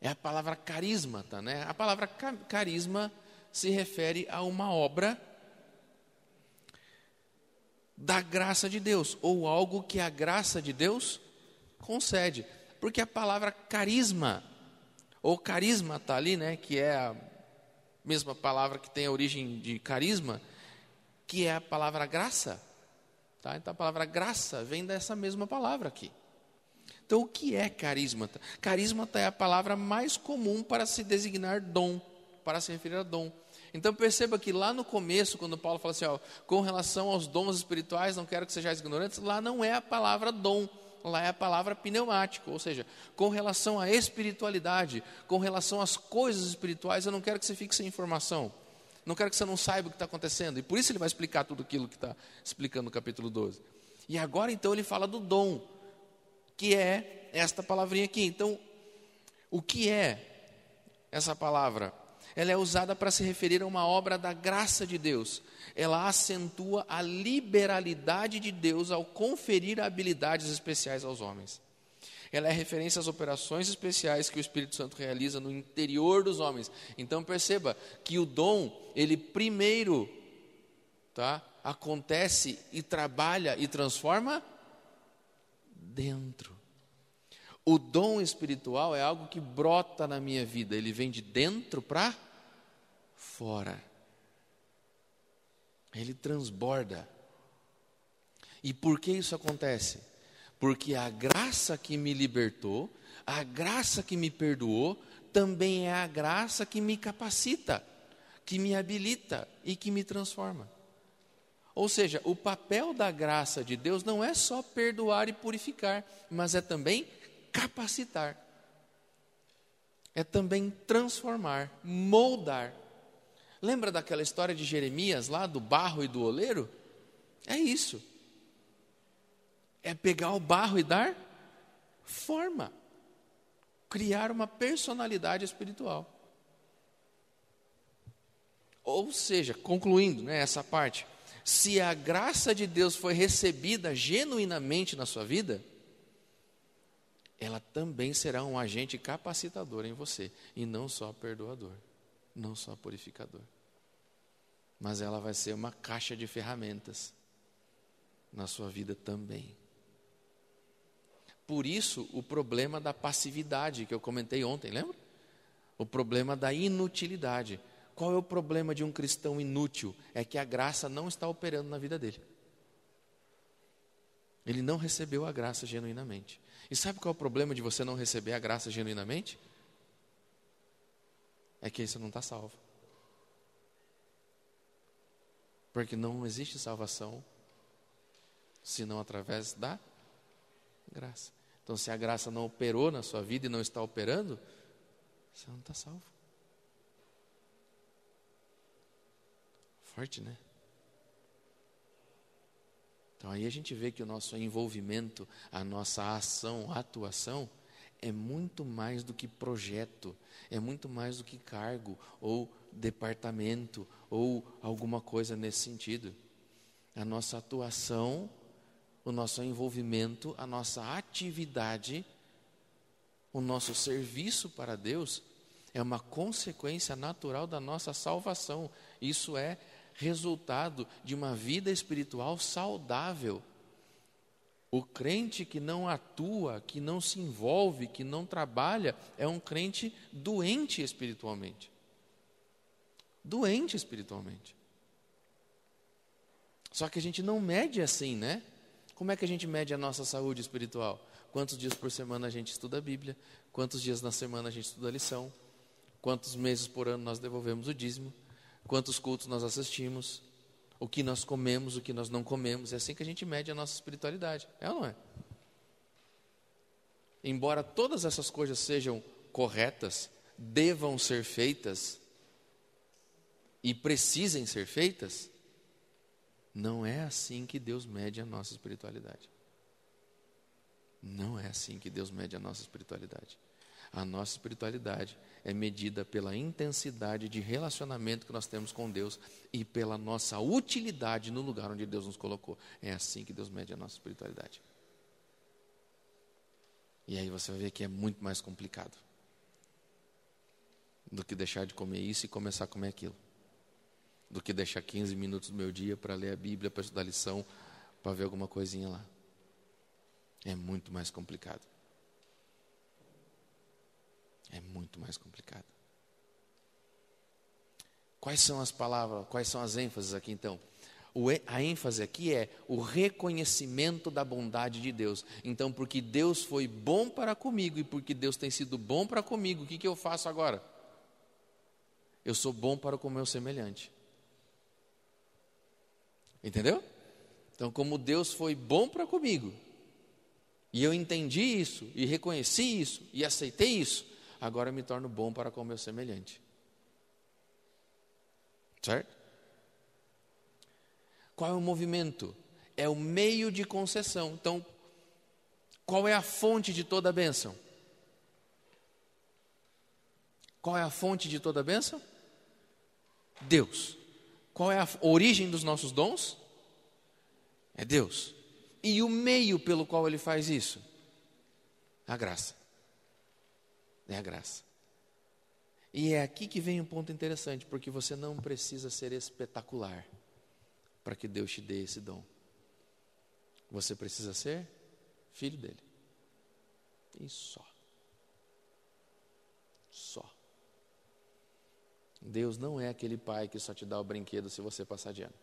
é a palavra carismata, né? A palavra carisma se refere a uma obra da graça de Deus, ou algo que a graça de Deus concede. Porque a palavra carisma ou carisma está ali, né, que é a mesma palavra que tem a origem de carisma, que é a palavra graça. Tá? Então a palavra graça vem dessa mesma palavra aqui. Então o que é carismata? Carismata é a palavra mais comum para se designar dom, para se referir a dom. Então perceba que lá no começo, quando Paulo fala assim, ó, com relação aos dons espirituais, não quero que sejais ignorantes, lá não é a palavra dom, lá é a palavra pneumático, ou seja, com relação à espiritualidade, com relação às coisas espirituais, eu não quero que você fique sem informação. Não quero que você não saiba o que está acontecendo. E por isso ele vai explicar tudo aquilo que está explicando no capítulo 12. E agora então ele fala do dom, que é esta palavrinha aqui. Então, o que é essa palavra? Ela é usada para se referir a uma obra da graça de Deus. Ela acentua a liberalidade de Deus ao conferir habilidades especiais aos homens. Ela é referência às operações especiais que o Espírito Santo realiza no interior dos homens. Então perceba que o dom, ele primeiro, tá, acontece e trabalha e transforma dentro. O dom espiritual é algo que brota na minha vida, ele vem de dentro para fora. Ele transborda. E por que isso acontece? Porque a graça que me libertou, a graça que me perdoou, também é a graça que me capacita, que me habilita e que me transforma. Ou seja, o papel da graça de Deus não é só perdoar e purificar, mas é também capacitar. É também transformar, moldar. Lembra daquela história de Jeremias lá do barro e do oleiro? É isso. É pegar o barro e dar forma. Criar uma personalidade espiritual. Ou seja, concluindo né, essa parte, se a graça de Deus foi recebida genuinamente na sua vida, ela também será um agente capacitador em você, e não só perdoador, não só purificador. Mas ela vai ser uma caixa de ferramentas na sua vida também. Por isso, o problema da passividade que eu comentei ontem, lembra? O problema da inutilidade. Qual é o problema de um cristão inútil? É que a graça não está operando na vida dele. Ele não recebeu a graça genuinamente. E sabe qual é o problema de você não receber a graça genuinamente? É que você não está salvo. Porque não existe salvação senão através da graça. Então, se a graça não operou na sua vida e não está operando, você não está salvo. Forte, né? Então aí a gente vê que o nosso envolvimento, a nossa ação, a atuação, é muito mais do que projeto, é muito mais do que cargo ou departamento ou alguma coisa nesse sentido. A nossa atuação, o nosso envolvimento, a nossa atividade, o nosso serviço para Deus é uma consequência natural da nossa salvação. Isso é resultado de uma vida espiritual saudável. O crente que não atua, que não se envolve, que não trabalha, é um crente doente espiritualmente. Doente espiritualmente. Só que a gente não mede assim, né? Como é que a gente mede a nossa saúde espiritual? Quantos dias por semana a gente estuda a Bíblia? Quantos dias na semana a gente estuda a lição? Quantos meses por ano nós devolvemos o dízimo? Quantos cultos nós assistimos, o que nós comemos, o que nós não comemos. É assim que a gente mede a nossa espiritualidade. É ou não é? Embora todas essas coisas sejam corretas, devam ser feitas e precisem ser feitas, não é assim que Deus mede a nossa espiritualidade. Não é assim que Deus mede a nossa espiritualidade. A nossa espiritualidade é medida pela intensidade de relacionamento que nós temos com Deus e pela nossa utilidade no lugar onde Deus nos colocou. É assim que Deus mede a nossa espiritualidade. E aí você vai ver que é muito mais complicado do que deixar de comer isso e começar a comer aquilo. Do que deixar 15 minutos do meu dia para ler a Bíblia, para estudar lição, para ver alguma coisinha lá. É muito mais complicado. É muito mais complicado. Quais são as palavras, quais são as ênfases aqui então? O, a ênfase aqui é o reconhecimento da bondade de Deus. Então, porque Deus foi bom para comigo e porque Deus tem sido bom para comigo, o que, que eu faço agora? Eu sou bom para com o meu semelhante. Entendeu? Então, como Deus foi bom para comigo, e eu entendi isso, e reconheci isso, e aceitei isso, agora me torno bom para com o meu semelhante. Certo? Qual é o movimento? É o meio de concessão. Então, qual é a fonte de toda a bênção? Qual é a fonte de toda a bênção? Deus. Qual é a origem dos nossos dons? É Deus. E o meio pelo qual ele faz isso? A graça. É a graça. E é aqui que vem um ponto interessante, porque você não precisa ser espetacular para que Deus te dê esse dom. Você precisa ser filho dele. E só. Só. Deus não é aquele pai que só te dá o brinquedo se você passar de ano.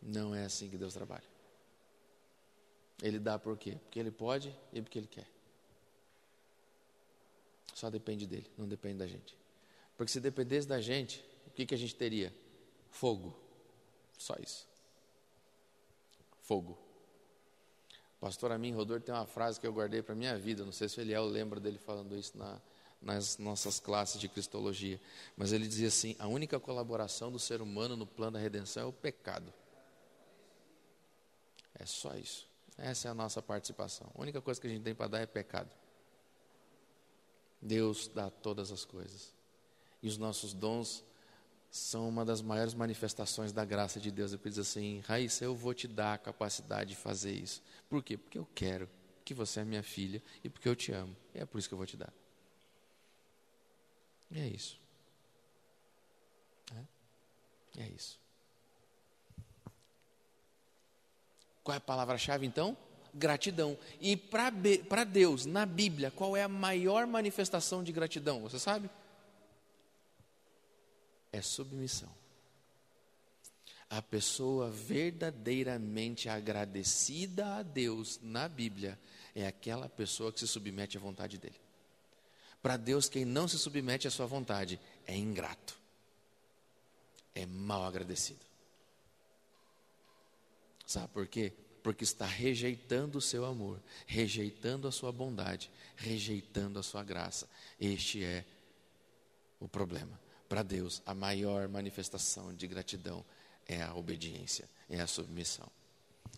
Não é assim que Deus trabalha. Ele dá por quê? Porque ele pode e porque ele quer. Só depende dele, não depende da gente. Porque se dependesse da gente, o que, que a gente teria? Fogo. Só isso. Fogo. O pastor Amin Rodor tem uma frase que eu guardei para a minha vida. Não sei se o Eliel lembra dele falando isso na, nas nossas classes de cristologia. Mas ele dizia assim: a única colaboração do ser humano no plano da redenção é o pecado. É só isso. Essa é a nossa participação. A única coisa que a gente tem para dar é pecado. Deus dá todas as coisas. E os nossos dons são uma das maiores manifestações da graça de Deus. Ele diz assim: Raíssa, eu vou te dar a capacidade de fazer isso. Por quê? Porque eu quero que você é minha filha e porque eu te amo. E é por isso que eu vou te dar. E é isso. É, é isso. Qual é a palavra-chave então? Gratidão. E para Deus, na Bíblia, qual é a maior manifestação de gratidão? Você sabe? É submissão. A pessoa verdadeiramente agradecida a Deus na Bíblia é aquela pessoa que se submete à vontade dele. Para Deus, quem não se submete à sua vontade é ingrato, é mal agradecido. Sabe por quê? Porque está rejeitando o seu amor, rejeitando a sua bondade, rejeitando a sua graça. Este é o problema. Para Deus, a maior manifestação de gratidão é a obediência, é a submissão.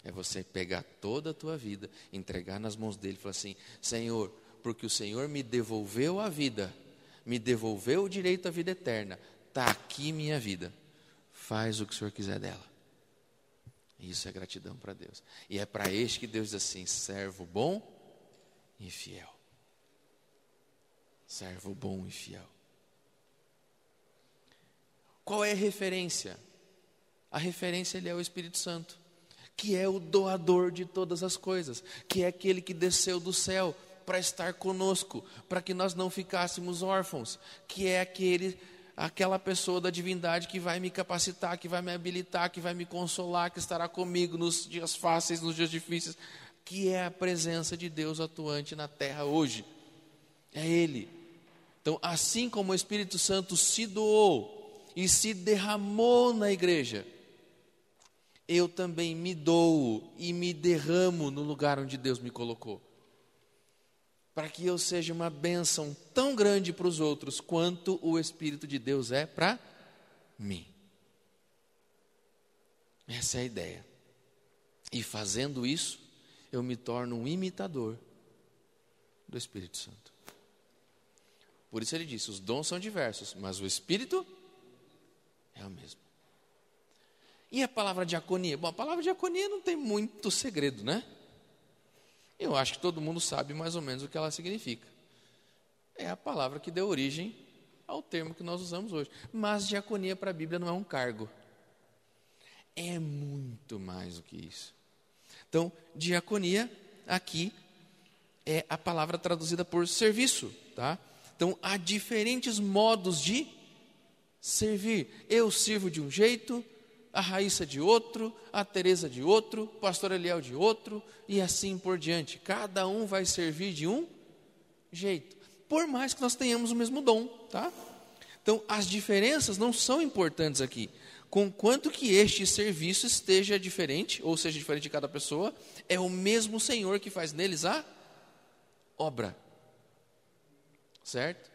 É você pegar toda a tua vida, entregar nas mãos dele e falar assim: Senhor, porque o Senhor me devolveu a vida, me devolveu o direito à vida eterna. Está aqui minha vida. Faz o que o Senhor quiser dela. Isso é gratidão para Deus. E é para este que Deus diz assim: servo bom e fiel. Servo bom e fiel. Qual é a referência? A referência ele é o Espírito Santo, que é o doador de todas as coisas, que é aquele que desceu do céu para estar conosco, para que nós não ficássemos órfãos, que é aquele aquela pessoa da divindade que vai me capacitar, que vai me habilitar, que vai me consolar, que estará comigo nos dias fáceis, nos dias difíceis, que é a presença de Deus atuante na terra hoje. É Ele. Então, assim como o Espírito Santo se doou e se derramou na igreja, eu também me dou e me derramo no lugar onde Deus me colocou para que eu seja uma bênção tão grande para os outros quanto o Espírito de Deus é para mim. Essa é a ideia. E fazendo isso, eu me torno um imitador do Espírito Santo. Por isso ele disse: os dons são diversos, mas o Espírito é o mesmo. E a palavra diaconia? Bom, a palavra diaconia não tem muito segredo, né? Eu acho que todo mundo sabe mais ou menos o que ela significa. É a palavra que deu origem ao termo que nós usamos hoje. Mas diaconia para a Bíblia não é um cargo. É muito mais do que isso. Então, diaconia aqui é a palavra traduzida por serviço, tá? Então, há diferentes modos de servir. Eu sirvo de um jeito, a Raíssa de outro, a Teresa de outro, o pastor Eliel de outro, e assim por diante. Cada um vai servir de um jeito, por mais que nós tenhamos o mesmo dom, tá? Então, as diferenças não são importantes aqui. Conquanto que este serviço esteja diferente, ou seja diferente de cada pessoa, é o mesmo Senhor que faz neles a obra. Certo?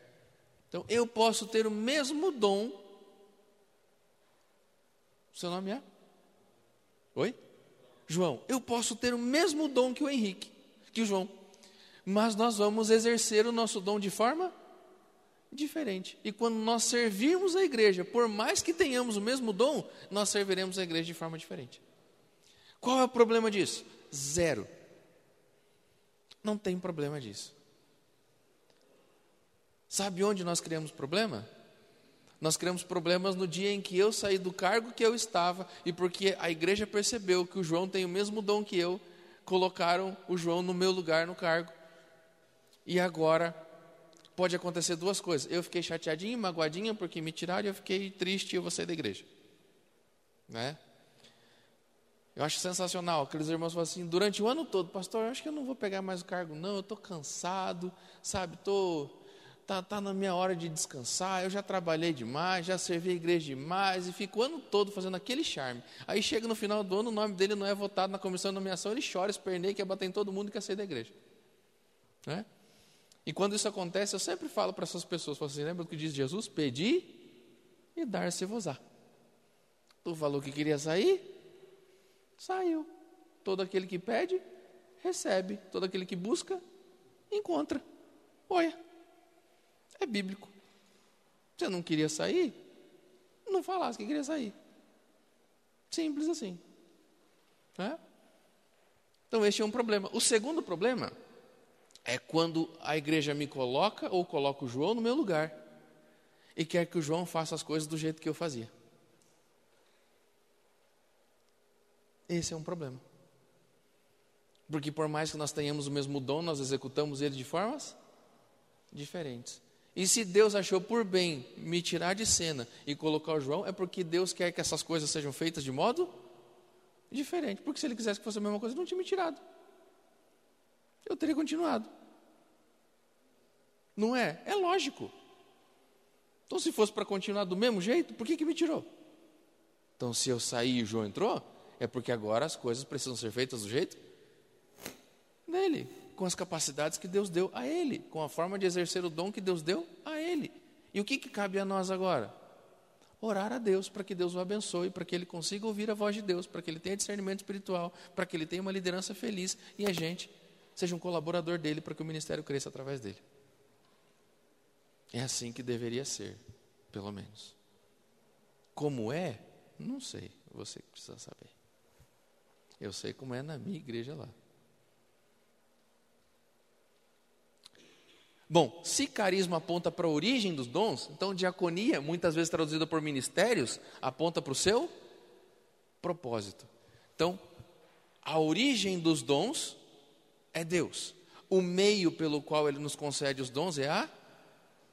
Então, eu posso ter o mesmo dom. Seu nome é? Oi? João. Eu posso ter o mesmo dom que o Henrique, que o João. Mas nós vamos exercer o nosso dom de forma diferente. E quando nós servirmos a igreja, por mais que tenhamos o mesmo dom, nós serviremos a igreja de forma diferente. Qual é o problema disso? Zero. Não tem problema disso. Sabe onde nós criamos problema? Nós criamos problemas no dia em que eu saí do cargo que eu estava e porque a igreja percebeu que o João tem o mesmo dom que eu, colocaram o João no meu lugar no cargo. E agora pode acontecer duas coisas. Eu fiquei chateadinho, magoadinha porque me tiraram e eu fiquei triste e eu vou sair da igreja. Né? Eu acho sensacional. Aqueles irmãos falam assim, durante o ano todo, pastor, eu acho que eu não vou pegar mais o cargo, não, eu estou cansado, sabe, estou. Tá, tá na minha hora de descansar, eu já trabalhei demais, já servi a igreja demais, e fico o ano todo fazendo aquele charme. Aí chega no final do ano, o nome dele não é votado na comissão de nomeação, ele chora, esperneia, quer bater em todo mundo e quer sair da igreja. Né? E quando isso acontece, eu sempre falo para essas pessoas, assim, lembra do que diz Jesus? Pedi e dar-se-vos-á. Tu falou que queria sair, saiu. Todo aquele que pede, recebe. Todo aquele que busca, encontra. Olha, é bíblico. Você não queria sair? Não falasse que queria sair. Simples assim. É? Então, este é um problema. O segundo problema é quando a igreja me coloca ou coloca o João no meu lugar e quer que o João faça as coisas do jeito que eu fazia. Esse é um problema. Porque por mais que nós tenhamos o mesmo dom, nós executamos ele de formas diferentes. E se Deus achou por bem me tirar de cena e colocar o João, é porque Deus quer que essas coisas sejam feitas de modo diferente. Porque se ele quisesse que fosse a mesma coisa, não tinha me tirado eu teria continuado. Não é? É lógico. Então, se fosse para continuar do mesmo jeito, por que, que me tirou? Então, se eu saí e o João entrou, é porque agora as coisas precisam ser feitas do jeito dele, com as capacidades que Deus deu a ele, com a forma de exercer o dom que Deus deu a ele. E o que, que cabe a nós agora? Orar a Deus para que Deus o abençoe, para que ele consiga ouvir a voz de Deus, para que ele tenha discernimento espiritual, para que ele tenha uma liderança feliz e a gente seja um colaborador dele para que o ministério cresça através dele. É assim que deveria ser, pelo menos. Como é? Não sei, você precisa saber. Eu sei como é na minha igreja lá. Bom, se carisma aponta para a origem dos dons, então diaconia, muitas vezes traduzida por ministérios, aponta para o seu propósito. Então, a origem dos dons é Deus. O meio pelo qual ele nos concede os dons é a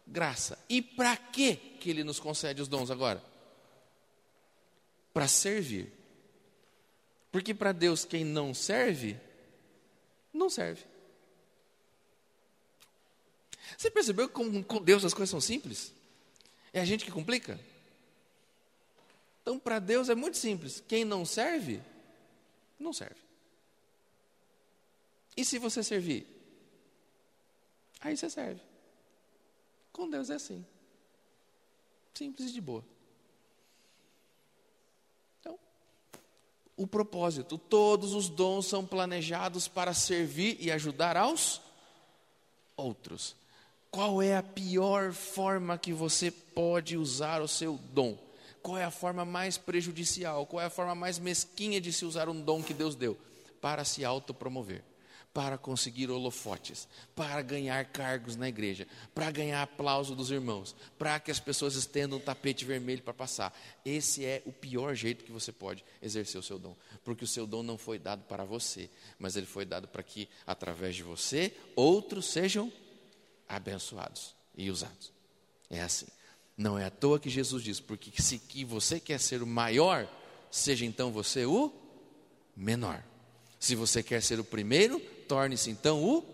graça. E para que que ele nos concede os dons agora? Para servir. Porque para Deus quem não serve, não serve. Você percebeu que com, com Deus as coisas são simples? É a gente que complica? Então, para Deus é muito simples. Quem não serve, não serve. E se você servir? Aí você serve. Com Deus é assim. Simples e de boa. Então, o propósito, todos os dons são planejados para servir e ajudar aos outros. Qual é a pior forma que você pode usar o seu dom? Qual é a forma mais prejudicial? Qual é a forma mais mesquinha de se usar um dom que Deus deu? Para se autopromover para conseguir holofotes, para ganhar cargos na igreja, para ganhar aplauso dos irmãos, para que as pessoas estendam um tapete vermelho para passar. Esse é o pior jeito que você pode exercer o seu dom, porque o seu dom não foi dado para você, mas ele foi dado para que, através de você, outros sejam abençoados e usados. É assim. Não é à toa que Jesus diz, porque se que você quer ser o maior, seja então você o menor. Se você quer ser o primeiro, torne-se então o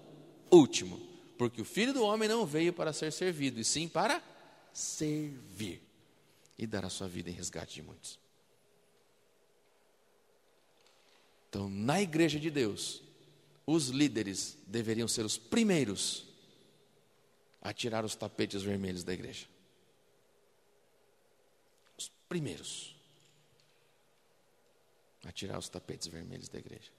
último, porque o filho do homem não veio para ser servido, e sim para servir e dar a sua vida em resgate de muitos. Então, na igreja de Deus, os líderes deveriam ser os primeiros a tirar os tapetes vermelhos da igreja. Os primeiros a tirar os tapetes vermelhos da igreja.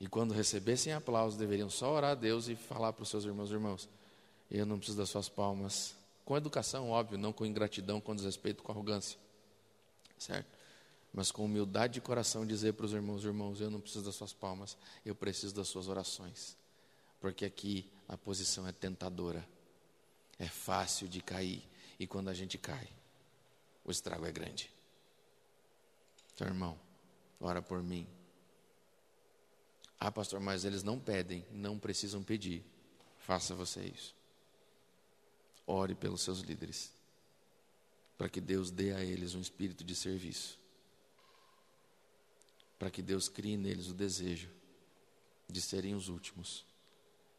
E quando recebessem aplausos, deveriam só orar a Deus e falar para os seus irmãos: irmãos, eu não preciso das suas palmas. Com educação, óbvio, não com ingratidão, com desrespeito, com arrogância. Certo? Mas com humildade de coração, dizer para os irmãos: irmãos, eu não preciso das suas palmas, eu preciso das suas orações. Porque aqui a posição é tentadora, é fácil de cair. E quando a gente cai, o estrago é grande. Então, irmão, ora por mim, ah, pastor, mas eles não pedem, não precisam pedir. Faça você isso. Ore pelos seus líderes, para que Deus dê a eles um espírito de serviço, para que Deus crie neles o desejo de serem os últimos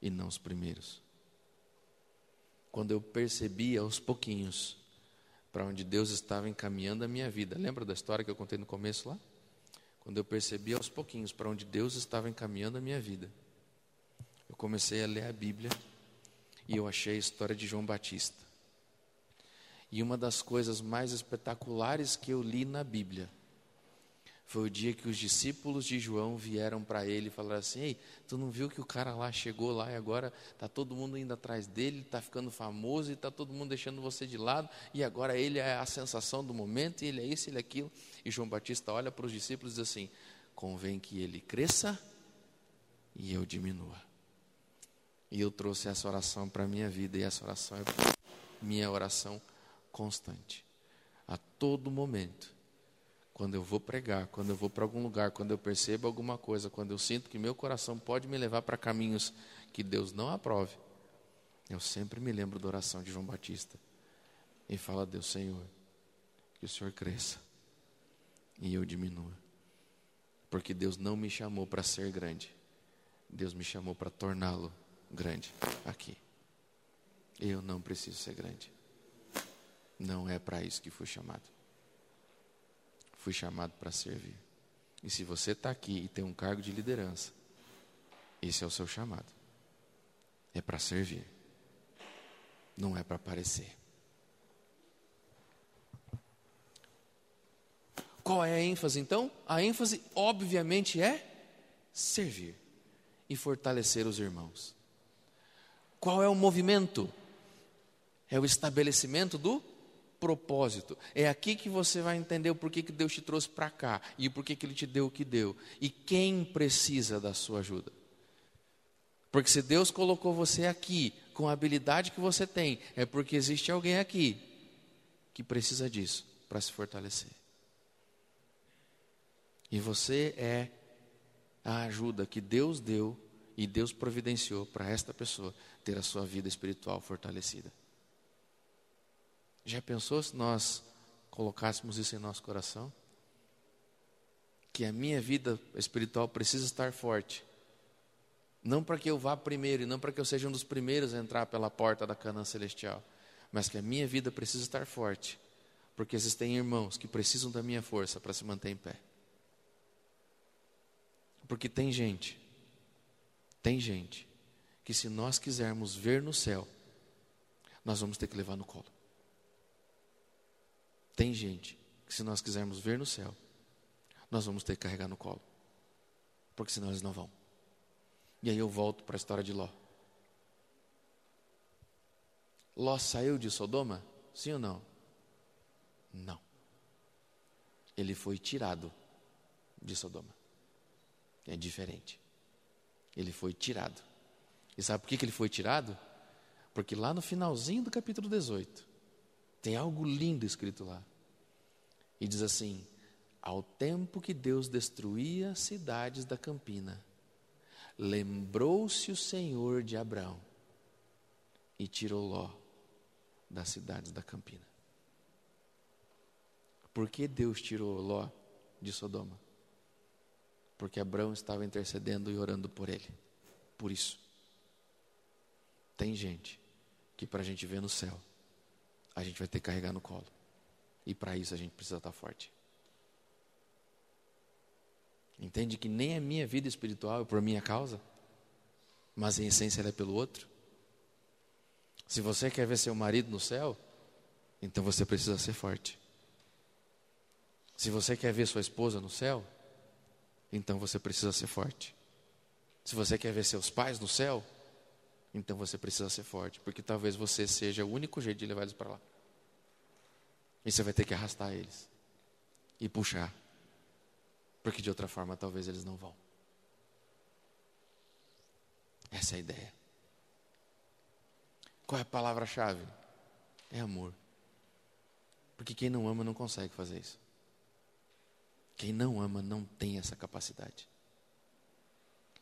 e não os primeiros. Quando eu percebi aos pouquinhos para onde Deus estava encaminhando a minha vida, lembra da história que eu contei no começo lá? quando eu percebi aos pouquinhos para onde Deus estava encaminhando a minha vida, eu comecei a ler a Bíblia e eu achei a história de João Batista. E uma das coisas mais espetaculares que eu li na Bíblia foi o dia que os discípulos de João vieram para ele e falaram assim: Ei, tu não viu que o cara lá chegou lá e agora está todo mundo indo atrás dele, está ficando famoso e está todo mundo deixando você de lado, e agora ele é a sensação do momento, e ele é isso, ele é aquilo. E João Batista olha para os discípulos e diz assim: Convém que ele cresça e eu diminua. E eu trouxe essa oração para a minha vida, e essa oração é minha oração constante, a todo momento quando eu vou pregar, quando eu vou para algum lugar, quando eu percebo alguma coisa, quando eu sinto que meu coração pode me levar para caminhos que Deus não aprove, eu sempre me lembro da oração de João Batista e falo a Deus, Senhor, que o Senhor cresça e eu diminua. Porque Deus não me chamou para ser grande, Deus me chamou para torná-lo grande aqui. Eu não preciso ser grande. Não é para isso que fui chamado. Fui chamado para servir. E se você está aqui e tem um cargo de liderança, esse é o seu chamado. É para servir. Não é para aparecer. Qual é a ênfase então? A ênfase, obviamente, é servir e fortalecer os irmãos. Qual é o movimento? É o estabelecimento do propósito. É aqui que você vai entender o porquê que Deus te trouxe para cá e porquê que Ele te deu o que deu. E quem precisa da sua ajuda. Porque se Deus colocou você aqui com a habilidade que você tem, é porque existe alguém aqui que precisa disso para se fortalecer. E você é a ajuda que Deus deu e Deus providenciou para esta pessoa ter a sua vida espiritual fortalecida. Já pensou se nós colocássemos isso em nosso coração? Que a minha vida espiritual precisa estar forte. Não para que eu vá primeiro e não para que eu seja um dos primeiros a entrar pela porta da Canaã celestial, mas que a minha vida precisa estar forte, porque existem irmãos que precisam da minha força para se manter em pé. Porque tem gente, tem gente, que se nós quisermos ver no céu, nós vamos ter que levar no colo. Tem gente que, se nós quisermos ver no céu, nós vamos ter que carregar no colo, porque senão eles não vão. E aí eu volto para a história de Ló. Ló saiu de Sodoma? Sim ou não? Não. Ele foi tirado de Sodoma. É diferente. Ele foi tirado. E sabe por que, ele foi tirado? Porque lá no finalzinho do capítulo 18, tem algo lindo escrito lá. E diz assim: Ao tempo que Deus destruía as cidades da campina, lembrou-se o Senhor de Abraão e tirou Ló das cidades da campina. Por que Deus tirou Ló de Sodoma? Porque Abraão estava intercedendo e orando por ele. Por isso. Tem gente que para a gente ver no céu, a gente vai ter que carregar no colo. E para isso a gente precisa estar forte. Entende que nem a minha vida espiritual é por minha causa, mas em essência ela é pelo outro. Se você quer ver seu marido no céu, então você precisa ser forte. Se você quer ver sua esposa no céu, então você precisa ser forte. Se você quer ver seus pais no céu, então você precisa ser forte, porque talvez você seja o único jeito de levar eles para lá. E você vai ter que arrastar eles e puxar, porque de outra forma talvez eles não vão. Essa é a ideia. Qual é a palavra-chave? É amor. Porque quem não ama não consegue fazer isso. Quem não ama não tem essa capacidade.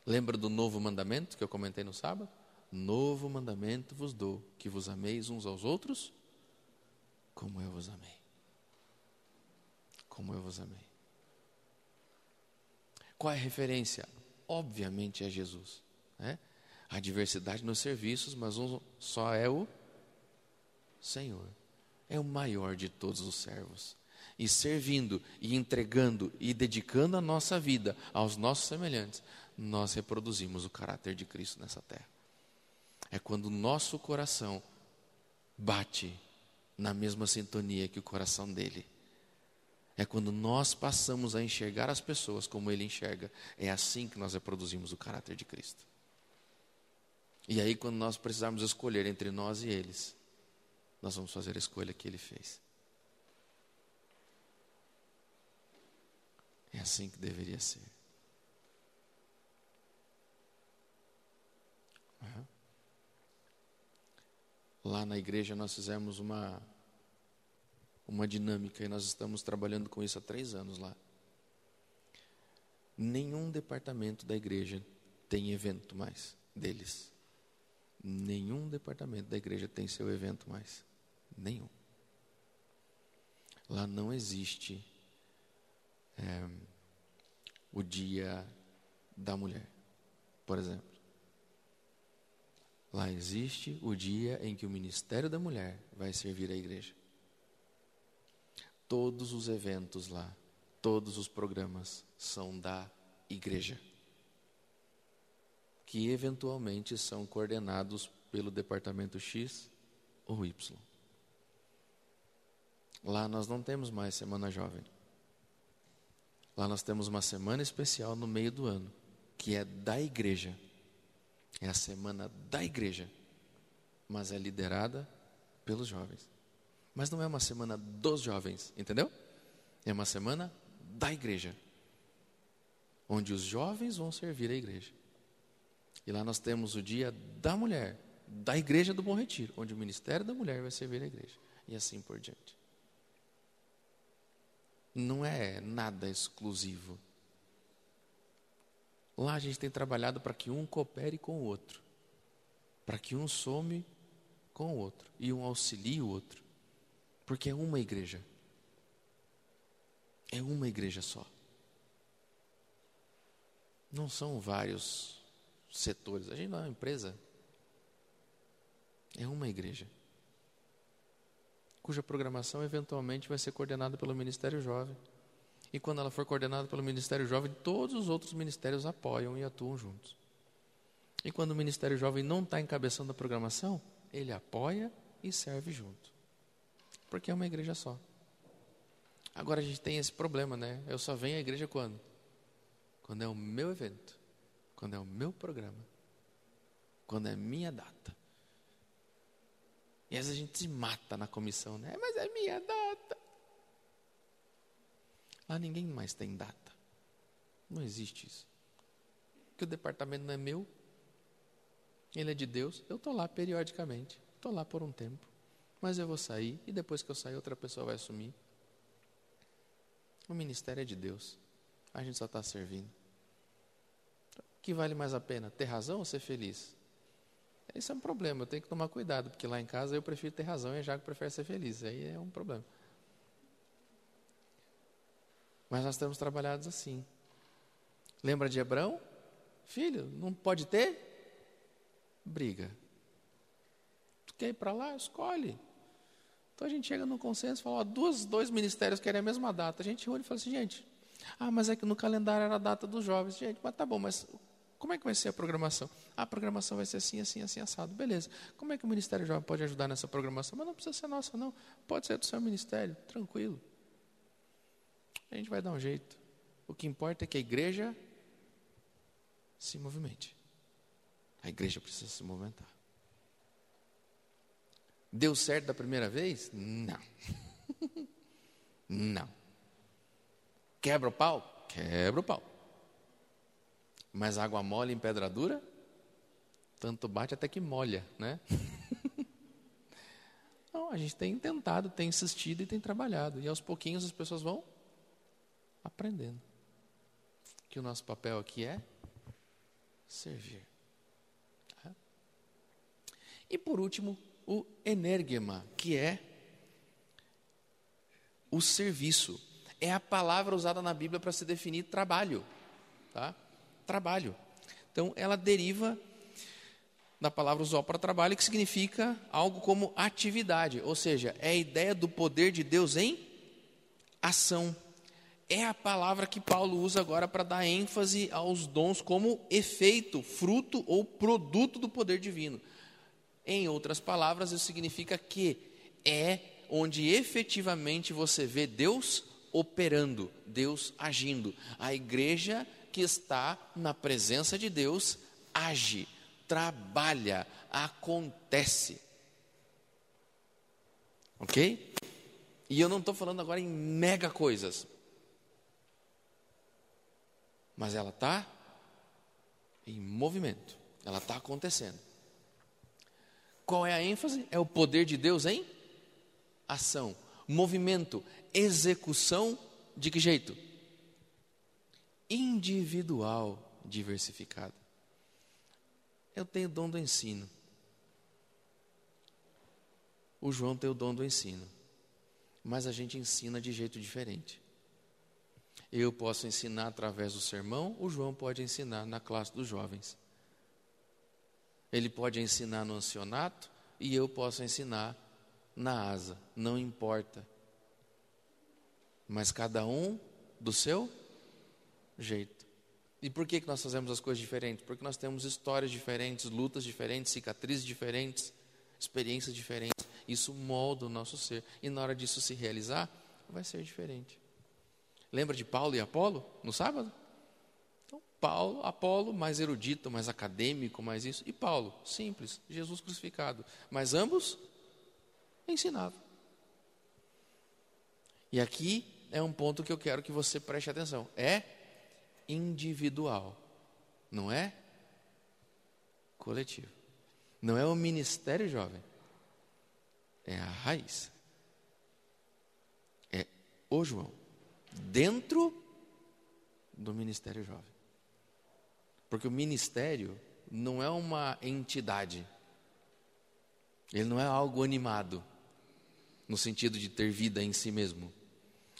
Lembra do novo mandamento que eu comentei no sábado? Novo mandamento vos dou, que vos ameis uns aos outros, como eu vos amei. Como eu vos amei. Qual é a referência? Obviamente é Jesus. Né? Há diversidade nos serviços, mas um só é o Senhor. É o maior de todos os servos. E servindo, e entregando, e dedicando a nossa vida aos nossos semelhantes, nós reproduzimos o caráter de Cristo nessa terra. É quando o nosso coração bate na mesma sintonia que o coração dele. É quando nós passamos a enxergar as pessoas como ele enxerga. É assim que nós reproduzimos o caráter de Cristo. E aí, quando nós precisarmos escolher entre nós e eles, nós vamos fazer a escolha que ele fez. É assim que deveria ser. Lá na igreja nós fizemos uma, uma dinâmica e nós estamos trabalhando com isso há três anos lá. Nenhum departamento da igreja tem evento mais deles. Nenhum departamento da igreja tem seu evento mais. Nenhum. Lá não existe é, o dia da mulher, por exemplo. Lá existe o dia em que o ministério da mulher vai servir a igreja. Todos os eventos lá, todos os programas são da igreja que eventualmente são coordenados pelo departamento X ou Y. Lá nós não temos mais Semana Jovem. Lá nós temos uma semana especial no meio do ano, que é da igreja. É a semana da igreja, mas é liderada pelos jovens. Mas não é uma semana dos jovens, entendeu? É uma semana da igreja, onde os jovens vão servir a igreja. E lá nós temos o dia da mulher, da igreja do Bom Retiro, onde o ministério da mulher vai servir a igreja. E assim por diante. Não é nada exclusivo. Lá a gente tem trabalhado para que um coopere com o outro, para que um some com o outro e um auxilie o outro, porque é uma igreja. É uma igreja só. Não são vários setores. A gente não é uma empresa. É uma igreja. Cuja programação eventualmente vai ser coordenada pelo Ministério Jovem. E quando ela for coordenada pelo Ministério Jovem, todos os outros ministérios apoiam e atuam juntos. E quando o Ministério Jovem não está encabeçando a programação, ele apoia e serve junto. Porque é uma igreja só. Agora a gente tem esse problema, né? Eu só venho à igreja quando? Quando é o meu evento quando é o meu programa, quando é minha data. E às vezes a gente se mata na comissão, né? Mas é minha data. Lá ninguém mais tem data. Não existe isso. Que o departamento não é meu, ele é de Deus. Eu estou lá periodicamente, estou lá por um tempo. Mas eu vou sair e depois que eu sair, outra pessoa vai assumir. O ministério é de Deus. A gente só está servindo que vale mais a pena, ter razão ou ser feliz? Esse é um problema, eu tenho que tomar cuidado, porque lá em casa eu prefiro ter razão e a Jaco prefere ser feliz. Aí é um problema. Mas nós temos trabalhado assim. Lembra de Hebrão? Filho, não pode ter? Briga. Tu quer ir para lá? Escolhe. Então a gente chega num consenso e fala: ó, duas, dois ministérios querem a mesma data. A gente olha e fala assim: gente, ah, mas é que no calendário era a data dos jovens. Gente, mas tá bom, mas Como é que vai ser a programação? Ah, a programação vai ser assim, assim, assim, assado. Beleza. Como é que o Ministério Jovem pode ajudar nessa programação? Mas não precisa ser nossa, não. Pode ser do seu ministério, tranquilo. A gente vai dar um jeito. O que importa é que a igreja se movimente. A igreja precisa se movimentar. Deu certo da primeira vez? Não. Não. Quebra o pau? Quebra o pau. Mas água mole em pedra dura? Tanto bate até que molha, né? Não, a gente tem tentado, tem insistido e tem trabalhado. E aos pouquinhos as pessoas vão aprendendo. Que o nosso papel aqui é servir. Tá? E por último, o energema, que é o serviço. É a palavra usada na Bíblia para se definir trabalho. Tá? Trabalho. Então, ela deriva da palavra usual para trabalho, que significa algo como atividade, ou seja, é a ideia do poder de Deus em ação. É a palavra que Paulo usa agora para dar ênfase aos dons como efeito, fruto ou produto do poder divino. Em outras palavras, isso significa que é onde efetivamente você vê Deus operando, Deus agindo. A igreja que está na presença de Deus age, trabalha, acontece. Ok? E eu não estou falando agora em mega coisas, mas ela está em movimento, ela está acontecendo. Qual é a ênfase? É o poder de Deus em ação, movimento, execução de que jeito? Individual, diversificado. Eu tenho o dom do ensino. O João tem o dom do ensino. Mas a gente ensina de jeito diferente. Eu posso ensinar através do sermão, o João pode ensinar na classe dos jovens. Ele pode ensinar no ancionato e eu posso ensinar na asa, não importa. Mas cada um do seu jeito. E por que, que nós fazemos as coisas diferentes? Porque nós temos histórias diferentes, lutas diferentes, cicatrizes diferentes, experiências diferentes. Isso molda o nosso ser. E na hora disso se realizar, vai ser diferente. Lembra de Paulo e Apolo no sábado? Paulo, Apolo, mais erudito, mais acadêmico, mais isso. E Paulo, simples, Jesus crucificado. Mas ambos ensinavam. E aqui é um ponto que eu quero que você preste atenção. É individual, não é coletivo. Não é o ministério jovem. É a raiz. É o João. Dentro do ministério jovem. Porque o ministério não é uma entidade. Ele não é algo animado, no sentido de ter vida em si mesmo.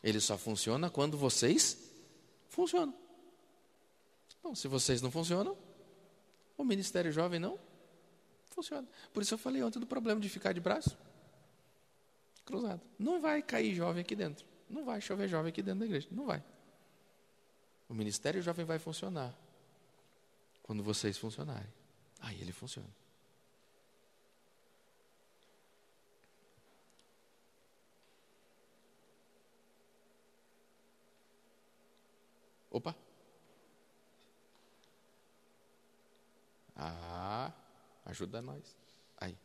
Ele só funciona quando vocês funcionam. Bom, se vocês não funcionam, o ministério jovem não funciona. Por isso eu falei ontem do problema de ficar de braço cruzado. Não vai cair jovem aqui dentro. Não vai chover jovem aqui dentro da igreja. Não vai. O ministério jovem vai funcionar quando vocês funcionarem. Aí ele funciona. Opa. Ah, ajuda nós. Aí.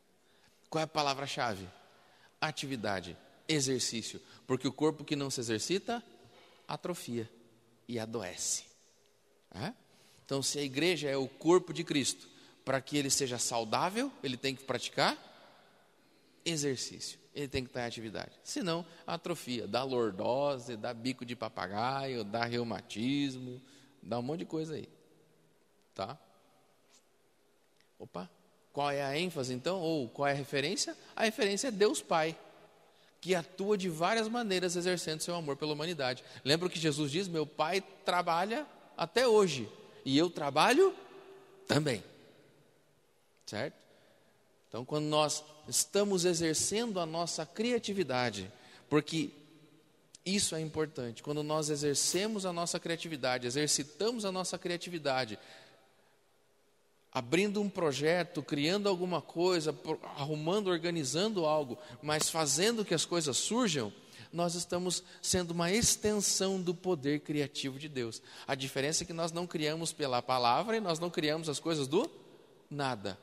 Qual é a palavra-chave? Atividade, exercício. Porque o corpo que não se exercita, atrofia e adoece. É? Então, se a igreja é o corpo de Cristo, para que ele seja saudável, ele tem que praticar exercício, ele tem que estar em atividade. Senão, atrofia, dá lordose, dá bico de papagaio, dá reumatismo, dá um monte de coisa aí. Tá? Opa, qual é a ênfase então? Ou qual é a referência? A referência é Deus Pai, que atua de várias maneiras exercendo seu amor pela humanidade. Lembra que Jesus diz? Meu Pai trabalha até hoje e eu trabalho também. Certo? Então, quando nós estamos exercendo a nossa criatividade, porque isso é importante, quando nós exercemos a nossa criatividade, exercitamos a nossa criatividade, abrindo um projeto, criando alguma coisa, arrumando, organizando algo, mas fazendo que as coisas surjam, nós estamos sendo uma extensão do poder criativo de Deus. A diferença é que nós não criamos pela palavra e nós não criamos as coisas do nada.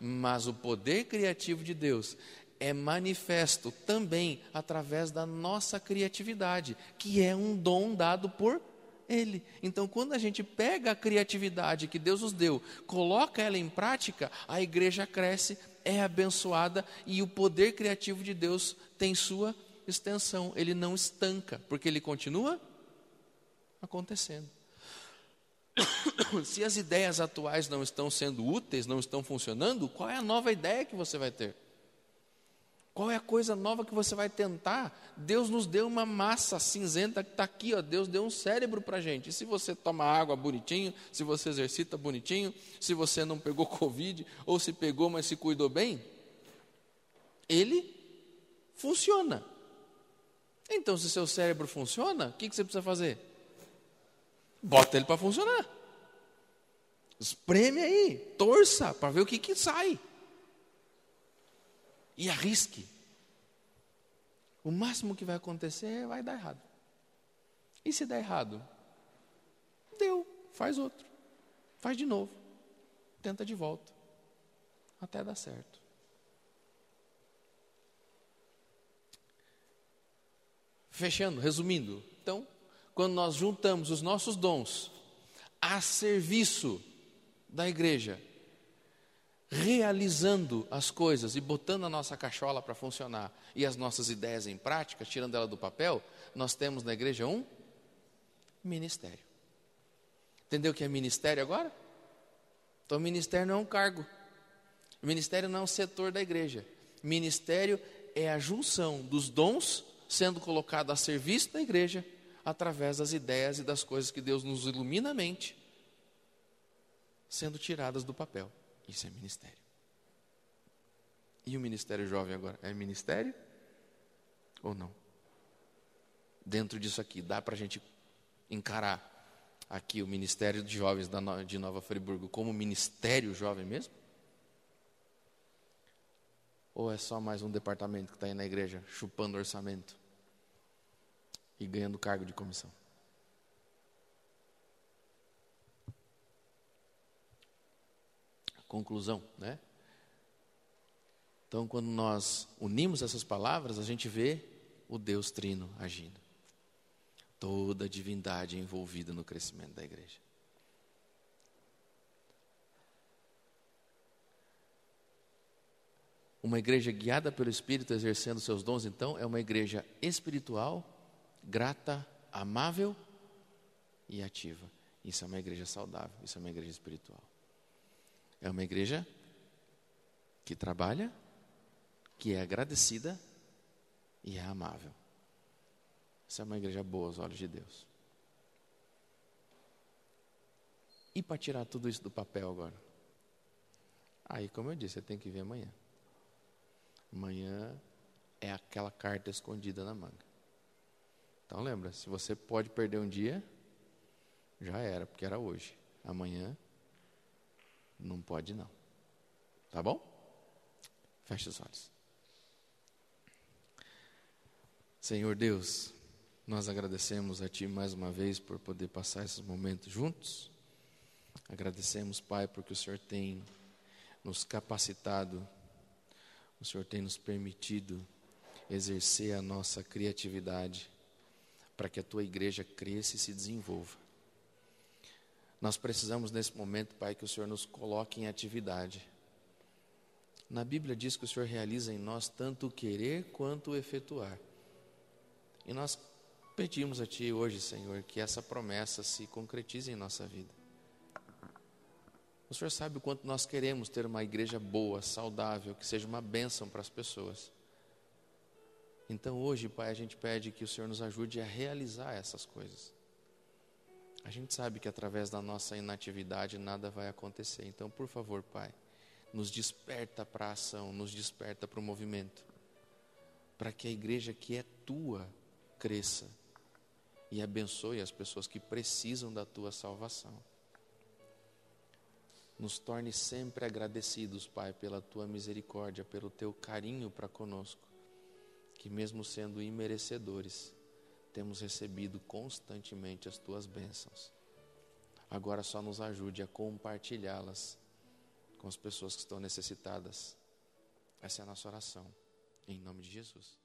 Mas o poder criativo de Deus é manifesto também através da nossa criatividade, que é um dom dado por ele. Então, quando a gente pega a criatividade que Deus nos deu, coloca ela em prática, a igreja cresce, é abençoada e o poder criativo de Deus tem sua extensão. Ele não estanca, porque ele continua acontecendo. Se as ideias atuais não estão sendo úteis, não estão funcionando, qual é a nova ideia que você vai ter? Qual é a coisa nova que você vai tentar? Deus nos deu uma massa cinzenta que está aqui, ó. Deus deu um cérebro para a gente. E se você toma água bonitinho, se você exercita bonitinho, se você não pegou Covid, ou se pegou, mas se cuidou bem, ele funciona. Então, se seu cérebro funciona, o que, que você precisa fazer? Bota ele para funcionar. Espreme aí, torça para ver o que, que sai e arrisque. O máximo que vai acontecer é vai dar errado. E se der errado? Deu, faz outro. Faz de novo. Tenta de volta. Até dar certo. Fechando, resumindo. Então, quando nós juntamos os nossos dons a serviço da igreja, realizando as coisas e botando a nossa cachola para funcionar e as nossas ideias em prática, tirando ela do papel, nós temos na igreja um ministério. Entendeu o que é ministério agora? Então, ministério não é um cargo. Ministério não é um setor da igreja. Ministério é a junção dos dons sendo colocado a serviço da igreja através das ideias e das coisas que Deus nos ilumina a mente, sendo tiradas do papel. Isso é ministério. E o ministério jovem agora? É ministério ou não? Dentro disso aqui, dá para a gente encarar aqui o Ministério de Jovens de Nova Friburgo como ministério jovem mesmo? Ou é só mais um departamento que está aí na igreja chupando orçamento e ganhando cargo de comissão? Conclusão, né? Então, quando nós unimos essas palavras, a gente vê o Deus Trino agindo. Toda a divindade envolvida no crescimento da igreja. Uma igreja guiada pelo Espírito, exercendo seus dons, então, é uma igreja espiritual, grata, amável e ativa. Isso é uma igreja saudável, isso é uma igreja espiritual. É uma igreja que trabalha, que é agradecida e é amável. Essa é uma igreja boa aos olhos de Deus. E para tirar tudo isso do papel agora? Aí, como eu disse, você tem que ver amanhã. Amanhã é aquela carta escondida na manga. Então lembra, se você pode perder um dia, já era, porque era hoje. Amanhã não pode não. Tá bom? Feche os olhos. Senhor Deus, nós agradecemos a Ti mais uma vez por poder passar esses momentos juntos. Agradecemos, Pai, porque o Senhor tem nos capacitado, o Senhor tem nos permitido exercer a nossa criatividade para que a Tua igreja cresça e se desenvolva. Nós precisamos nesse momento, Pai, que o Senhor nos coloque em atividade. Na Bíblia diz que o Senhor realiza em nós tanto o querer quanto o efetuar. E nós pedimos a Ti hoje, Senhor, que essa promessa se concretize em nossa vida. O Senhor sabe o quanto nós queremos ter uma igreja boa, saudável, que seja uma bênção para as pessoas. Então hoje, Pai, a gente pede que o Senhor nos ajude a realizar essas coisas. A gente sabe que através da nossa inatividade nada vai acontecer. Então, por favor, Pai, nos desperta para a ação, nos desperta para o movimento, para que a igreja que é tua cresça e abençoe as pessoas que precisam da tua salvação. nos torne sempre agradecidos, Pai, pela tua misericórdia, pelo teu carinho para conosco, que mesmo sendo imerecedores, temos recebido constantemente as tuas bênçãos. Agora só nos ajude a compartilhá-las com as pessoas que estão necessitadas. Essa é a nossa oração. Em nome de Jesus.